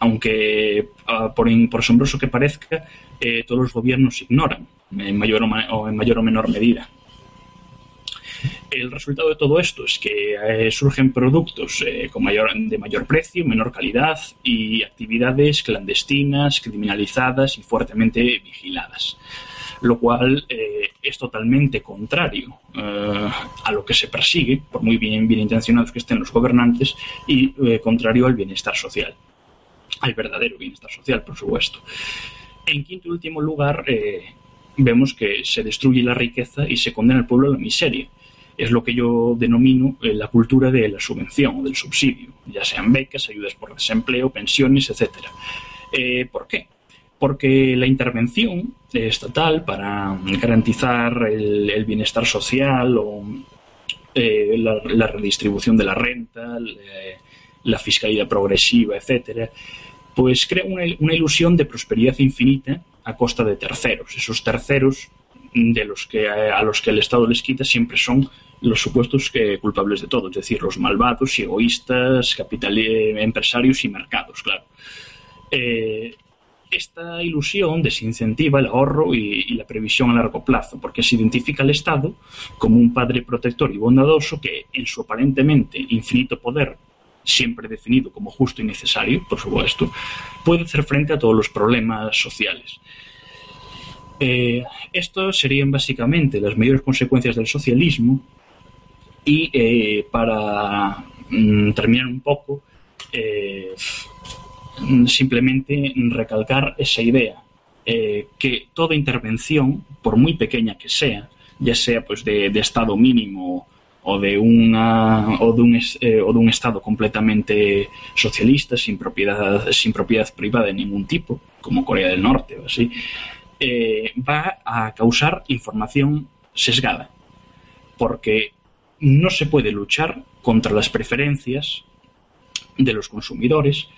aunque ah, por, por, asombroso que parezca, eh, todos los gobiernos ignoran en mayor o en mayor o menor medida. El resultado de todo esto es que eh, surgen productos eh, con de mayor precio, menor calidad y actividades clandestinas, criminalizadas y fuertemente vigiladas lo cual eh, es totalmente contrario a lo que se persigue, por muy bien, bien intencionados que estén los gobernantes, y contrario al bienestar social, al verdadero bienestar social, por supuesto. En quinto y último lugar, vemos que se destruye la riqueza y se condena al pueblo a la miseria es lo que yo denomino eh, la cultura de la subvención o del subsidio, ya sean becas, ayudas por desempleo, pensiones, etcétera. Eh, ¿Por qué? Porque la intervención estatal para garantizar el, bienestar social o eh, la, redistribución de la renta, la, fiscalidad progresiva, etcétera, pues crea una, una ilusión de prosperidad infinita a costa de terceros. Esos terceros de los que a los que el Estado les quita siempre son los supuestos que culpables de todo, es decir, los malvados y egoístas, capital, empresarios y mercados, claro. Eh, esta ilusión desincentiva el ahorro y, la previsión a largo plazo, porque se identifica al Estado como un padre protector y bondadoso que, en su aparentemente infinito poder, siempre definido como justo y necesario, por supuesto, puede hacer frente a todos los problemas sociales. Eh, estos serían básicamente las mayores consecuencias del socialismo y eh, para mm, terminar un poco, eh, simplemente recalcar esa idea, eh, que toda intervención, por muy pequeña que sea, ya sea pues de, estado mínimo o de una o de un, o de un estado completamente socialista sin propiedad sin propiedad privada de ningún tipo como Corea del Norte o así va a causar información sesgada porque no se puede luchar contra las preferencias de los consumidores,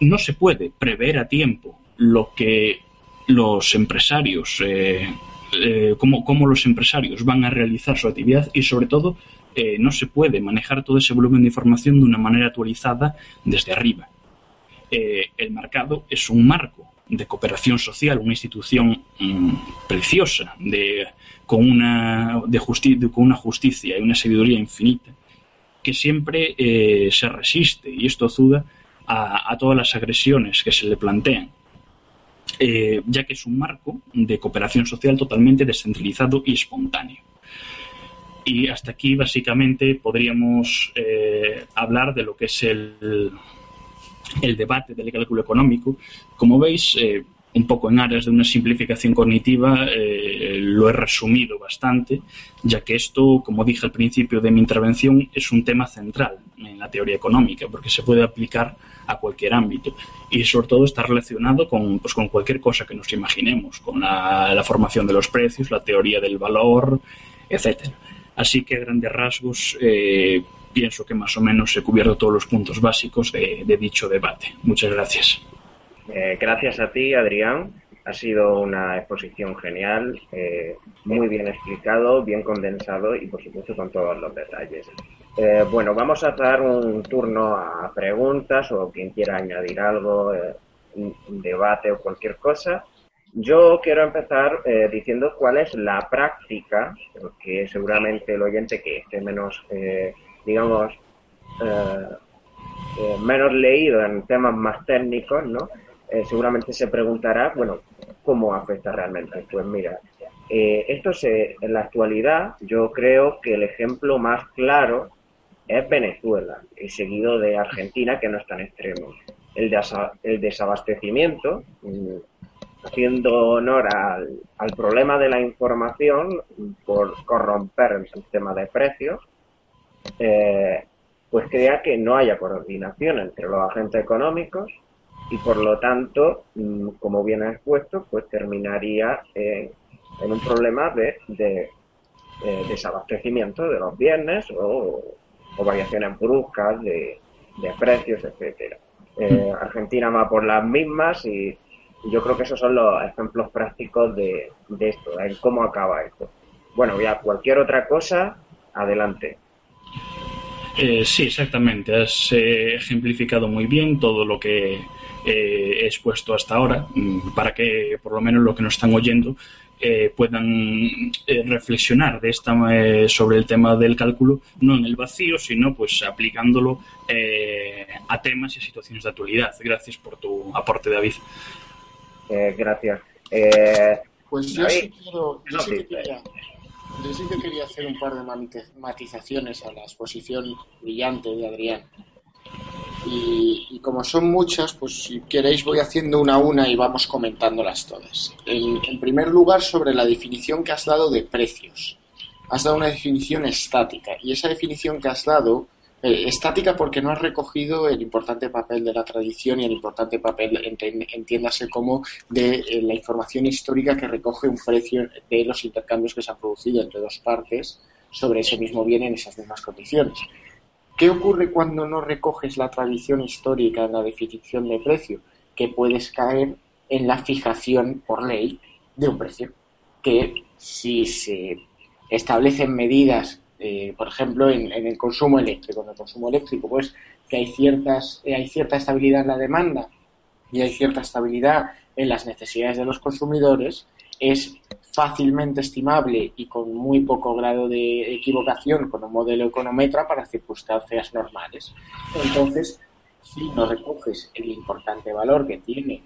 no se puede prever a tiempo lo que los empresarios, eh, eh, cómo, los empresarios van a realizar su actividad y sobre todo eh, no se puede manejar todo ese volumen de información de una manera actualizada desde arriba. el mercado es un marco de cooperación social, una institución mm, preciosa, de, con, una, de justicia y una sabiduría infinita, que siempre eh, se resiste y esto zuda a, todas las agresiones que se le plantean, eh, ya que es un marco de cooperación social totalmente descentralizado y espontáneo. Y hasta aquí básicamente podríamos eh, hablar de lo que es el, el debate del cálculo económico. Como veis, eh, un poco en áreas de una simplificación cognitiva, eh, lo he resumido bastante, ya que esto, como dije al principio de mi intervención, es un tema central en la teoría económica, porque se puede aplicar a cualquier ámbito y sobre todo está relacionado con, pues, con cualquier cosa que nos imaginemos, con la, formación de los precios, la teoría del valor, etcétera. Así que, a grandes rasgos, eh, pienso que más o menos he cubierto todos los puntos básicos de, dicho debate. Muchas gracias. Eh, gracias a ti, Adrián. Ha sido una exposición genial, eh, muy bien explicado, bien condensado y, por supuesto, con todos los detalles. Eh, bueno, vamos a dar un turno a preguntas o quien quiera añadir algo, un debate o cualquier cosa. Yo quiero empezar diciendo cuál es la práctica, porque seguramente el oyente que esté menos digamos, eh, eh, menos leído en temas más técnicos, ¿no? Eh, seguramente se preguntará, bueno, ¿cómo afecta realmente? Pues mira, esto se, en la actualidad yo creo que el ejemplo más claro es Venezuela, y seguido de Argentina, que no es tan extremo. El, el desabastecimiento, mm, haciendo honor al, al problema de la información por corromper el sistema de precios, eh, pues crea que no haya coordinación entre los agentes económicos y por lo tanto, mm, como bien ha expuesto, pues terminaría en, un problema de, de eh, desabastecimiento de los bienes o, variaciones bruscas de, precios, etcétera. Eh, Argentina va por las mismas y yo creo que esos son los ejemplos prácticos de, de esto, de cómo acaba esto. Bueno, ya cualquier otra cosa, adelante. Eh, sí, exactamente. Has eh, ejemplificado muy bien todo lo que eh, he expuesto hasta ahora mm, para que por lo menos los que nos están oyendo puedan reflexionar de esta, sobre el tema del cálculo, no en el vacío, sino pues aplicándolo a temas y a situaciones de actualidad. Gracias por tu aporte, David. gracias. pues yo sí quiero, yo sí quería, yo que quería hacer un par de matizaciones a la exposición brillante de Adrián. Y, como son muchas, pues si queréis voy haciendo una a una y vamos comentándolas todas. en primer lugar, sobre la definición que has dado de precios. Has dado una definición estática y esa definición que has dado eh, estática porque no ha recogido el importante papel de la tradición y el importante papel, entiéndase como, de eh, la información histórica que recoge un precio de los intercambios que se han producido entre dos partes sobre ese mismo bien en esas mismas condiciones. ¿Qué ocurre cuando no recoges la tradición histórica en la definición de precio? Que puedes caer en la fijación por ley de un precio. Que si se establecen medidas eh, por ejemplo, en, el consumo eléctrico. En el consumo eléctrico, pues que hay, ciertas, eh, hay cierta estabilidad en la demanda y hay cierta estabilidad en las necesidades de los consumidores, es fácilmente estimable y con muy poco grado de equivocación con un modelo econometra para circunstancias normales. Entonces, si no recoges el importante valor que tiene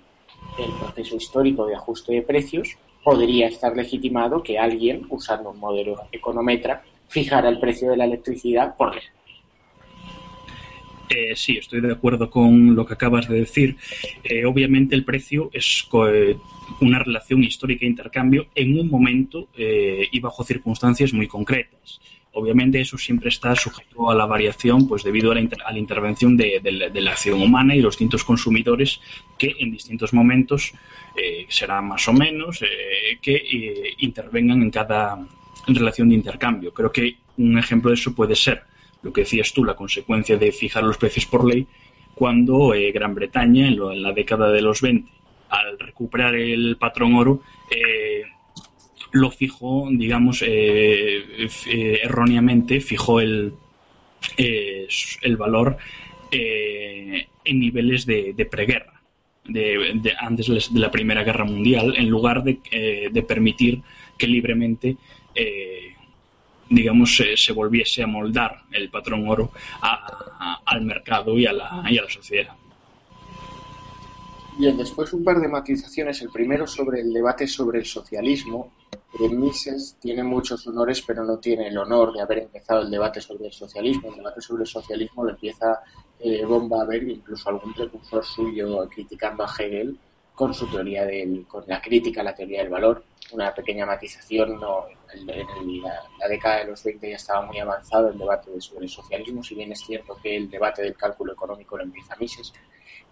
el proceso histórico de ajuste de precios, podría estar legitimado que alguien, usando un modelo econometra, fijar el precio de la electricidad por ley. Eh, sí, estoy de acuerdo con lo que acabas de decir. Eh, obviamente el precio es eh, una relación histórica de intercambio en un momento y bajo circunstancias muy concretas. Obviamente eso siempre está sujeto a la variación pues debido a la, intervención de, la acción humana y los distintos consumidores que en distintos momentos será más o menos que intervengan en cada en relación de intercambio. Creo que un ejemplo de eso puede ser lo que decías tú, la consecuencia de fijar los precios por ley, cuando eh, Gran Bretaña, en, la década de los 20, al recuperar el patrón oro, eh, lo fijó, digamos, eh, erróneamente, fijó el, el valor en niveles de, preguerra, de, antes de la Primera Guerra Mundial, en lugar de, de permitir que libremente eh, digamos, se volviese a moldar el patrón oro al mercado y a, la, y a la sociedad. Bien, después un par de matizaciones. El primero sobre el debate sobre el socialismo. Mises tiene muchos honores, pero no tiene el honor de haber empezado el debate sobre el socialismo. El debate sobre el socialismo lo empieza eh, Bomba a ver, incluso algún precursor suyo criticando a Hegel con su teoría del, con la crítica a la teoría del valor. Una pequeña matización, no, en, la, década de los 20 ya estaba muy avanzado el debate sobre el socialismo, si bien es cierto que el debate del cálculo económico lo empieza Mises.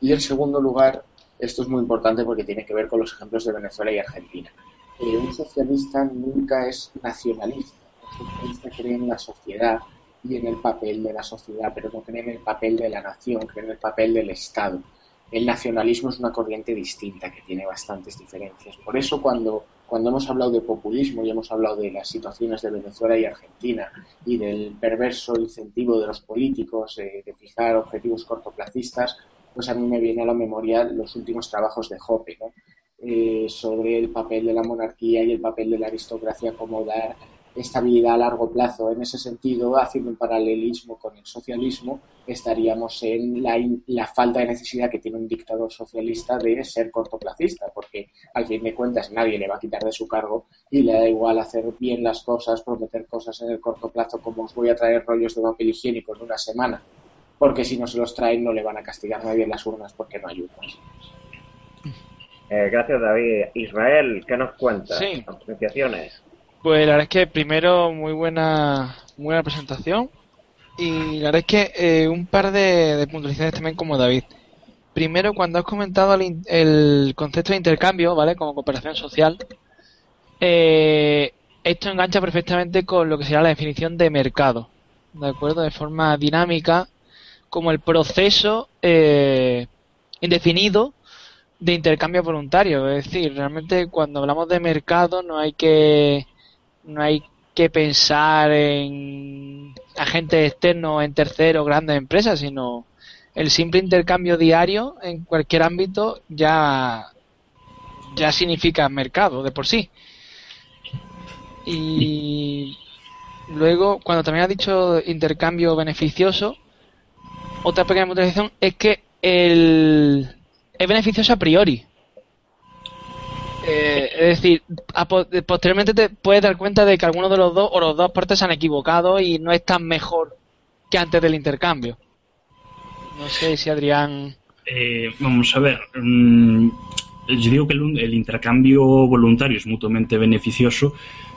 Y en segundo lugar, esto es muy importante porque tiene que ver con los ejemplos de Venezuela y Argentina. Eh, un socialista nunca es nacionalista. Un socialista cree en la sociedad y en el papel de la sociedad, pero no cree en el papel de la nación, cree en el papel del Estado el nacionalismo es una corriente distinta que tiene bastantes diferencias. Por eso cuando, cuando hemos hablado de populismo y hemos hablado de las situaciones de Venezuela y Argentina y del perverso incentivo de los políticos de fijar objetivos cortoplacistas, pues a mí me viene a la memoria los últimos trabajos de Hoppe, eh, sobre el papel de la monarquía y el papel de la aristocracia como dar estabilidad a largo plazo. En ese sentido, haciendo un paralelismo con el socialismo, estaríamos en la, falta de necesidad que tiene un dictador socialista de ser cortoplacista, porque al fin de cuentas nadie le va a quitar de su cargo y le da igual hacer bien las cosas, prometer cosas en el corto plazo, como os voy a traer rollos de papel higiénico en una semana, porque si no se los traen no le van a castigar nadie en las urnas porque no ayudan. Eh, gracias, David. Israel, ¿qué nos cuentas? Sí. Apreciaciones. Pues la verdad es que primero muy buena, muy buena presentación y la verdad es que eh, un par de, puntualizaciones también como David. primero, cuando has comentado el, concepto de intercambio, ¿vale? Como cooperación social, eh, esto engancha perfectamente con lo que sería la definición de mercado, ¿de acuerdo? De forma dinámica, como el proceso eh, indefinido de intercambio voluntario. Es decir, realmente cuando hablamos de mercado no hay que no hay que pensar en agentes externos, en terceros, grandes empresas, sino el simple intercambio diario en cualquier ámbito ya, ya significa mercado de por sí. Y luego, cuando también has dicho intercambio beneficioso, otra pequeña motivación es que el, es beneficioso a priori. Eh, es decir, posteriormente te puedes dar cuenta de que alguno de los dos o los dos partes se han equivocado y no es tan mejor que antes del intercambio. No sé si Adrián. Eh, vamos a ver. Mm, yo digo que el, intercambio voluntario es mutuamente beneficioso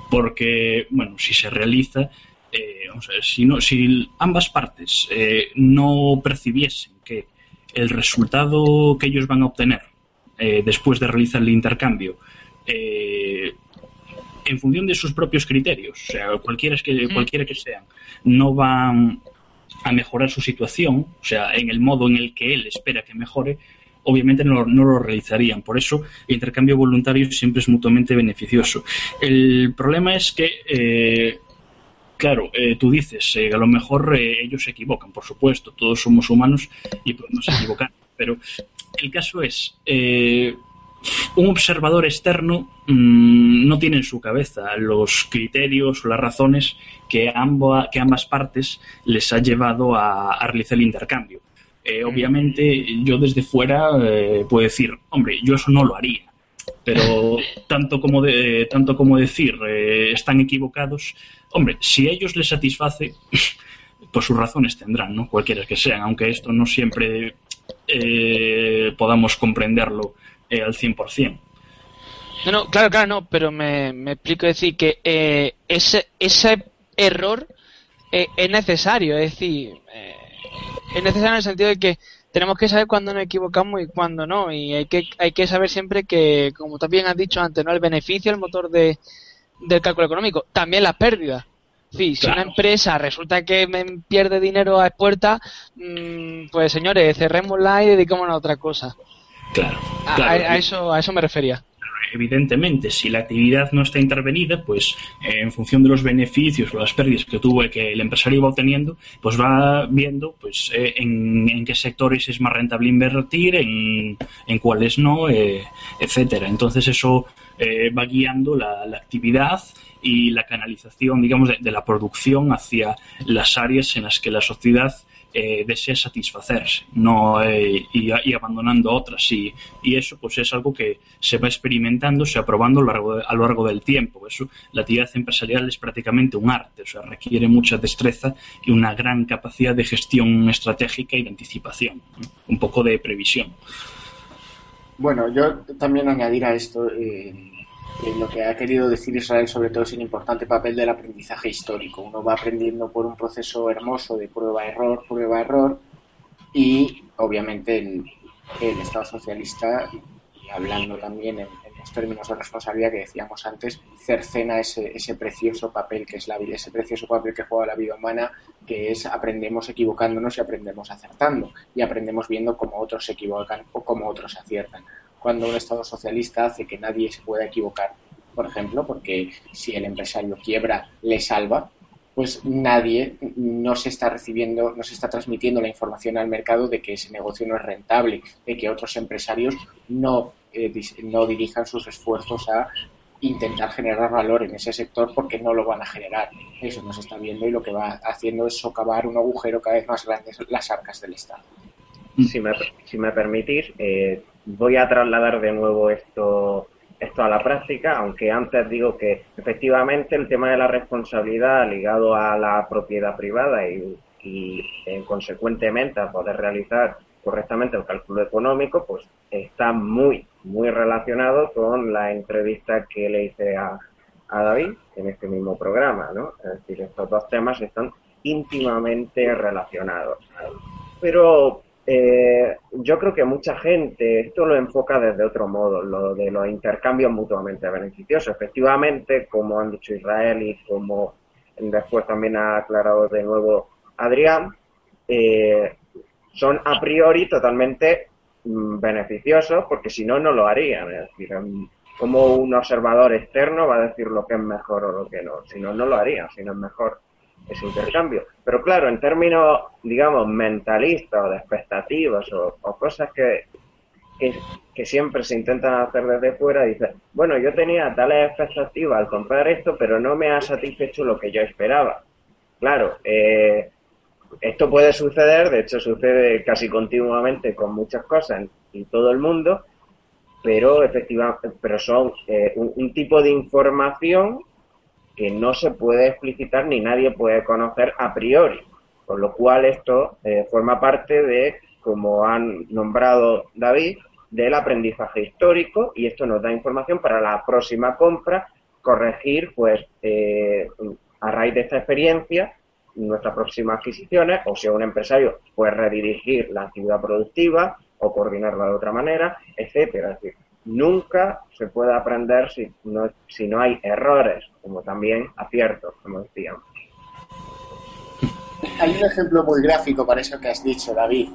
porque, bueno, si se realiza, eh, si, no, si ambas partes eh, no percibiesen que el resultado que ellos van a obtener después de realizar el intercambio en función de sus propios criterios, o sea, cualquiera que, cualquiera que sean, no van a mejorar su situación, o sea, en el modo en el que él espera que mejore, obviamente no, lo realizarían. Por eso, el intercambio voluntario siempre es mutuamente beneficioso. El problema es que, eh, claro, eh, tú dices, eh, a lo mejor ellos se equivocan, por supuesto, todos somos humanos y podemos equivocar, pero el caso es, un observador externo mm, no tiene en su cabeza los criterios o las razones que, que ambas partes les ha llevado a, realizar el intercambio. Eh, obviamente, yo desde fuera eh, puedo decir, hombre, yo eso no lo haría. Pero tanto como, de, tanto como decir, eh, están equivocados, hombre, si a ellos les satisface, pues sus razones tendrán, ¿no? Cualquiera que sean, aunque esto no siempre podamos comprenderlo eh, al 100%. No, no, claro, claro, no, pero me, me explico decir que eh, ese, ese error eh, es necesario, es decir, es necesario en el sentido de que tenemos que saber cuándo nos equivocamos y cuándo no, y hay que, hay que saber siempre que, como también has dicho antes, ¿no? el beneficio, el motor de, del cálculo económico, también las pérdidas. Sí, si una empresa resulta que me pierde dinero a expuerta, mm, pues señores, cerrémosla y dedicémonos a otra cosa. Claro, A, eso, a eso me refería evidentemente, si la actividad no está intervenida, pues eh, en función de los beneficios o las pérdidas que tuvo que el empresario va obteniendo, pues va viendo pues eh, en, qué sectores es más rentable invertir, en, en cuáles no, eh, etcétera. Entonces eso va guiando la, actividad y la canalización, digamos, de, la producción hacia las áreas en las que la sociedad eh, desea satisfacerse no eh, y, abandonando otras. Y, y, eso pues es algo que se va experimentando se va probando a lo largo, a lo largo del tiempo. Eso la actividad empresarial es prácticamente un arte o sea requiere mucha destreza y una gran capacidad de gestión estratégica y de anticipación un poco de previsión. Bueno yo también añadir a esto eh lo que ha querido decir Israel sobre todo es el importante papel del aprendizaje histórico. Uno va aprendiendo por un proceso hermoso de prueba-error, prueba-error y obviamente el, Estado socialista, y hablando también en, los términos de responsabilidad que decíamos antes, cercena ese, ese precioso papel que es la vida, ese precioso papel que juega la vida humana, que es aprendemos equivocándonos y aprendemos acertando y aprendemos viendo cómo otros se equivocan o cómo otros aciertan cuando un Estado socialista hace que nadie se pueda equivocar, por ejemplo, porque si el empresario quiebra, le salva, pues nadie no se está recibiendo, no se está transmitiendo la información al mercado de que ese negocio no es rentable, de que otros empresarios no, eh, no dirijan sus esfuerzos a intentar generar valor en ese sector porque no lo van a generar. Eso no se está viendo y lo que va haciendo es socavar un agujero cada vez más grande las arcas del Estado. Si me, si me permitís, eh, voy a trasladar de nuevo esto, esto a la práctica, aunque antes digo que efectivamente el tema de la responsabilidad ligado a la propiedad privada y, y eh, consecuentemente a poder realizar correctamente el cálculo económico, pues está muy, muy relacionado con la entrevista que le hice a, a David en este mismo programa, ¿no? Es decir, estos dos temas están íntimamente relacionados. Pero eh, yo creo que mucha gente esto lo enfoca desde otro modo, lo de los intercambios mutuamente beneficiosos. Efectivamente, como han dicho Israel y como después también ha aclarado de nuevo Adrián, eh, son a priori totalmente mm, beneficiosos porque si no, no lo harían. Es decir, como un observador externo va a decir lo que es mejor o lo que no. Si no, no lo harían, si no es mejor ese intercambio. Pero claro, en términos, digamos, mentalistas o de expectativas o, cosas que, que, siempre se intentan hacer desde fuera, dices, bueno, yo tenía tales expectativas al comprar esto, pero no me ha satisfecho lo que yo esperaba. Claro, eh, esto puede suceder, de hecho sucede casi continuamente con muchas cosas en, todo el mundo, pero efectivamente, pero son eh, un, tipo de información que no se puede explicitar ni nadie puede conocer a priori. Con lo cual esto eh, forma parte de, como han nombrado David, del aprendizaje histórico y esto nos da información para la próxima compra, corregir, pues, eh, a raíz de esta experiencia, nuestras próximas adquisiciones, o sea, un empresario puede redirigir la actividad productiva o coordinarla de otra manera, etcétera. Es decir, nunca se puede aprender si no, hay errores, como también aciertos, como decíamos. Hay un ejemplo muy gráfico para eso que has dicho, David,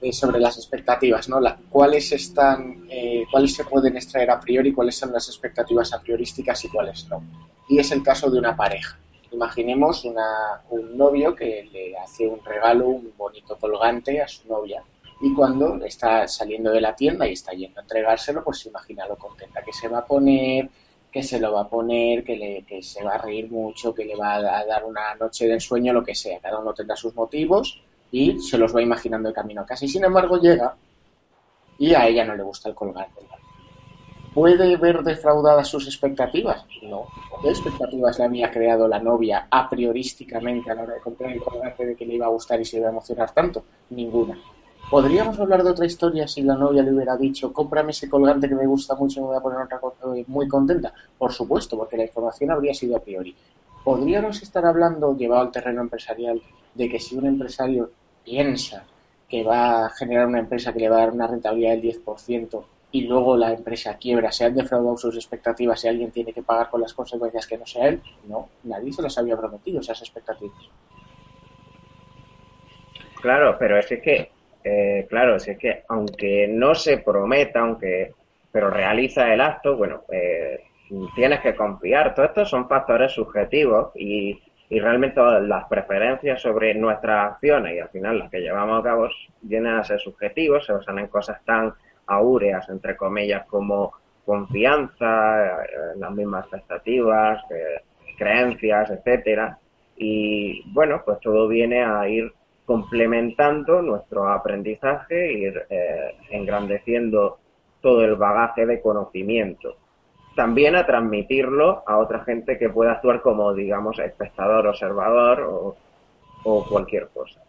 eh, sobre las expectativas, ¿no? La, ¿Cuáles están, eh, cuáles se pueden extraer a priori, cuáles son las expectativas a priorísticas y cuáles no? Y es el caso de una pareja. Imaginemos una, un novio que le hace un regalo, un bonito colgante a su novia y cuando está saliendo de la tienda y está yendo a entregárselo, pues imagina lo contenta que se va a poner, que se lo va a poner, que, le, se va a reír mucho, que le va a dar una noche de ensueño, lo que sea. Cada uno tendrá sus motivos y se los va imaginando de camino a casa. Y sin embargo llega y a ella no le gusta el colgante. ¿Puede ver defraudadas sus expectativas? No. ¿Qué expectativas le había creado la novia a priorísticamente a la hora de comprar el colgante de que le iba a gustar y se iba a emocionar tanto? Ninguna. ¿Podríamos hablar de otra historia si la novia le hubiera dicho, cómprame ese colgante que me gusta mucho y me voy a poner otra cosa muy contenta? Por supuesto, porque la información habría sido a priori. ¿Podríamos estar hablando, llevado al terreno empresarial, de que si un empresario piensa que va a generar una empresa que le va a dar una rentabilidad del 10% y luego la empresa quiebra, se han defraudado sus expectativas y alguien tiene que pagar con las consecuencias que no sea él? No, nadie se las había prometido esas expectativas. Claro, pero es que eh, claro, si es que aunque no se prometa, aunque pero realiza el acto, bueno, eh, tienes que confiar. Todo esto son factores subjetivos y, y realmente las preferencias sobre nuestras acciones y al final las que llevamos a cabo vienen a ser subjetivos, se usan en cosas tan aureas, entre comillas, como confianza, eh, las mismas expectativas, creencias, etcétera. Y bueno, pues todo viene a ir complementando nuestro aprendizaje, ir eh, engrandeciendo todo el bagaje de conocimiento. También a transmitirlo a otra gente que pueda actuar como, digamos, espectador, observador o, o cualquier cosa.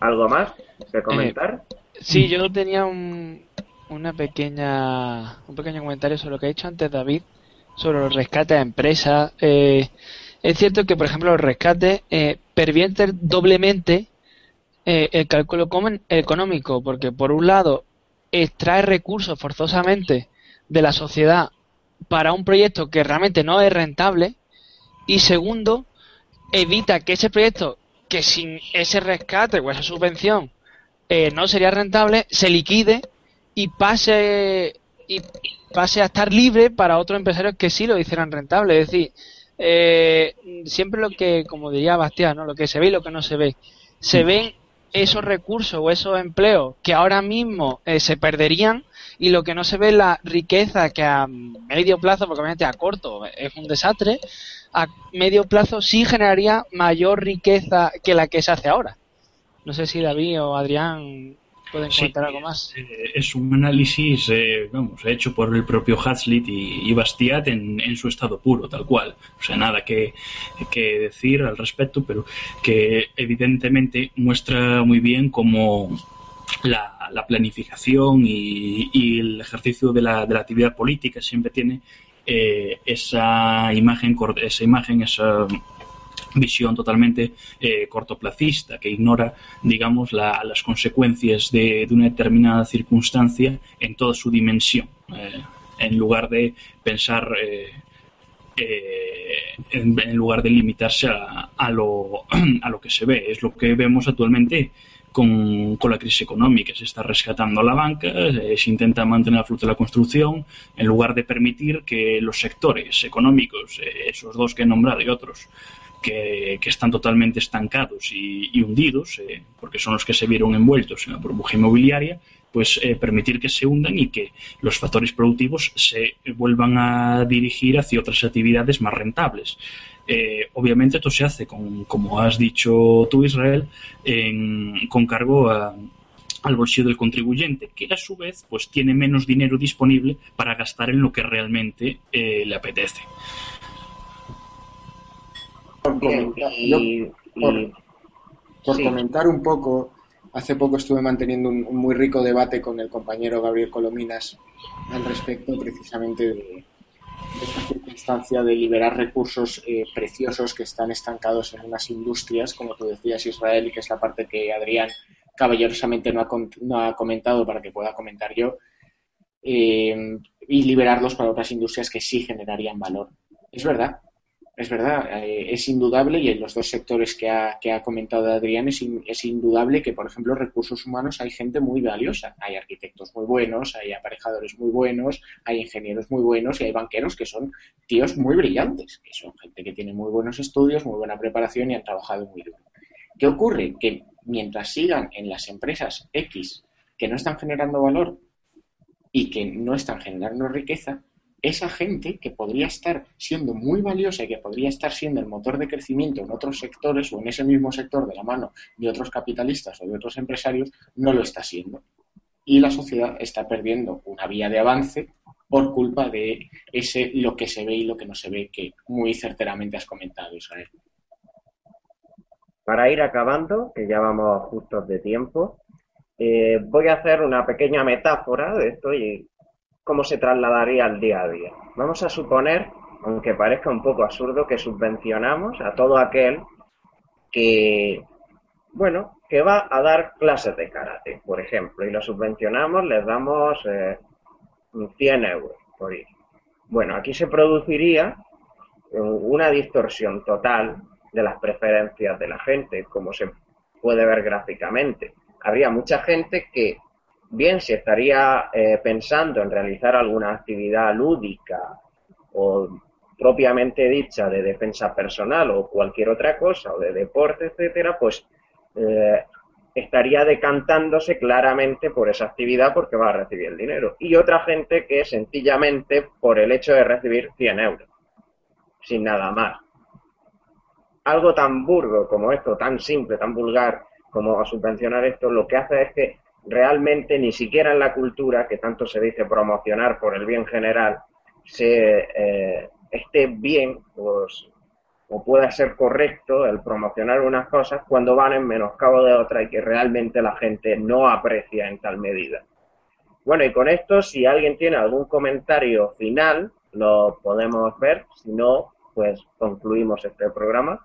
¿Algo más que comentar? Eh, sí, yo tenía un, una pequeña, un pequeño comentario sobre lo que ha dicho antes David, sobre los rescates a empresas. Eh, es cierto que, por ejemplo, los rescates eh, pervierten doblemente eh, el cálculo económico, porque por un lado extrae recursos forzosamente de la sociedad para un proyecto que realmente no es rentable y segundo evita que ese proyecto que sin ese rescate o esa subvención eh, no sería rentable se liquide y pase y pase a estar libre para otros empresarios que sí lo hicieran rentable. Es decir eh, siempre lo que, como diría Bastián, ¿no? lo que se ve y lo que no se ve. Se ven esos recursos o esos empleos que ahora mismo eh, se perderían y lo que no se ve es la riqueza que a medio plazo, porque obviamente a corto es un desastre, a medio plazo sí generaría mayor riqueza que la que se hace ahora. No sé si David o Adrián pueden comentar algo más. Eh, es un análisis, eh, vamos, hecho por el propio Hazlitt y, Bastiat en, su estado puro, tal cual. O sea, nada que, decir al respecto, pero que evidentemente muestra muy bien cómo la, planificación y, el ejercicio de la, de la actividad política siempre tiene eh, esa imagen, esa imagen, esa visión totalmente eh, cortoplacista, que ignora, digamos, las consecuencias de, una determinada circunstancia en toda su dimensión, eh, en lugar de pensar, eh, en, lugar de limitarse a, a, lo, a lo que se ve. Es lo que vemos actualmente con, con, la crisis económica. Se está rescatando a la banca, se intenta mantener a flote la construcción, en lugar de permitir que los sectores económicos, esos dos que he nombrado y otros, que, están totalmente estancados y, hundidos, eh, porque son los que se vieron envueltos en la burbuja inmobiliaria, pues eh, permitir que se hundan y que los factores productivos se vuelvan a dirigir hacia otras actividades más rentables. Eh, obviamente esto se hace, con, como has dicho tú, Israel, con cargo al bolsillo del contribuyente, que a su vez pues tiene menos dinero disponible para gastar en lo que realmente le apetece por, comentar, un poco, hace poco estuve manteniendo un, muy rico debate con el compañero Gabriel Colominas al respecto precisamente de, esta circunstancia de liberar recursos eh, preciosos que están estancados en unas industrias, como tú decías, Israel, y que es la parte que Adrián caballerosamente no ha, comentado para que pueda comentar yo, eh, y liberarlos para otras industrias que sí generarían valor. Es verdad, es verdad, eh, es indudable y en los dos sectores que ha, que ha comentado Adrián es, es, indudable que, por ejemplo, recursos humanos hay gente muy valiosa. Hay arquitectos muy buenos, hay aparejadores muy buenos, hay ingenieros muy buenos y hay banqueros que son tíos muy brillantes, que son gente que tiene muy buenos estudios, muy buena preparación y han trabajado muy duro. ¿Qué ocurre? Que mientras sigan en las empresas X que no están generando valor y que no están generando riqueza, esa gente que podría estar siendo muy valiosa y que podría estar siendo el motor de crecimiento en otros sectores o en ese mismo sector de la mano de otros capitalistas o de otros empresarios, no lo está siendo. Y la sociedad está perdiendo una vía de avance por culpa de ese lo que se ve y lo que no se ve, que muy certeramente has comentado, Israel. Para ir acabando, que ya vamos justos de tiempo, eh, voy a hacer una pequeña metáfora de esto y cómo se trasladaría al día a día. Vamos a suponer, aunque parezca un poco absurdo, que subvencionamos a todo aquel que, bueno, que va a dar clases de karate, por ejemplo, y lo subvencionamos, les damos 100 eh, euros por ir. Bueno, aquí se produciría una distorsión total de las preferencias de la gente, como se puede ver gráficamente. Habría mucha gente que bien si estaría eh, pensando en realizar alguna actividad lúdica o propiamente dicha de defensa personal o cualquier otra cosa o de deporte, etcétera, pues eh, estaría decantándose claramente por esa actividad porque va a recibir el dinero. Y otra gente que sencillamente por el hecho de recibir 100 euros, sin nada más. Algo tan burdo como esto, tan simple, tan vulgar como subvencionar esto, lo que hace es que realmente ni siquiera en la cultura, que tanto se dice promocionar por el bien general, se eh, esté bien pues, o pueda ser correcto el promocionar unas cosas cuando van en menoscabo de otras y que realmente la gente no aprecia en tal medida. Bueno, y con esto, si alguien tiene algún comentario final, lo podemos ver. Si no, pues concluimos este programa.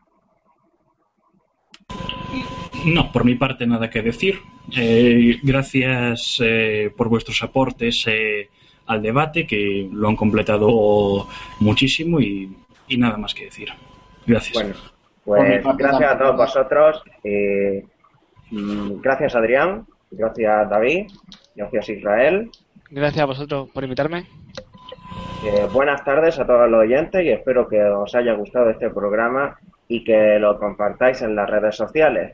No, por mi parte nada que decir. Eh, gracias eh, por vuestros aportes eh, al debate, que lo han completado muchísimo y, nada más que decir. Gracias. Bueno, pues gracias a todos vosotros. Mm, gracias Adrián, gracias David, gracias Israel. Gracias a vosotros por invitarme. buenas tardes a todos los oyentes y espero que os haya gustado este programa y que lo compartáis en las redes sociales.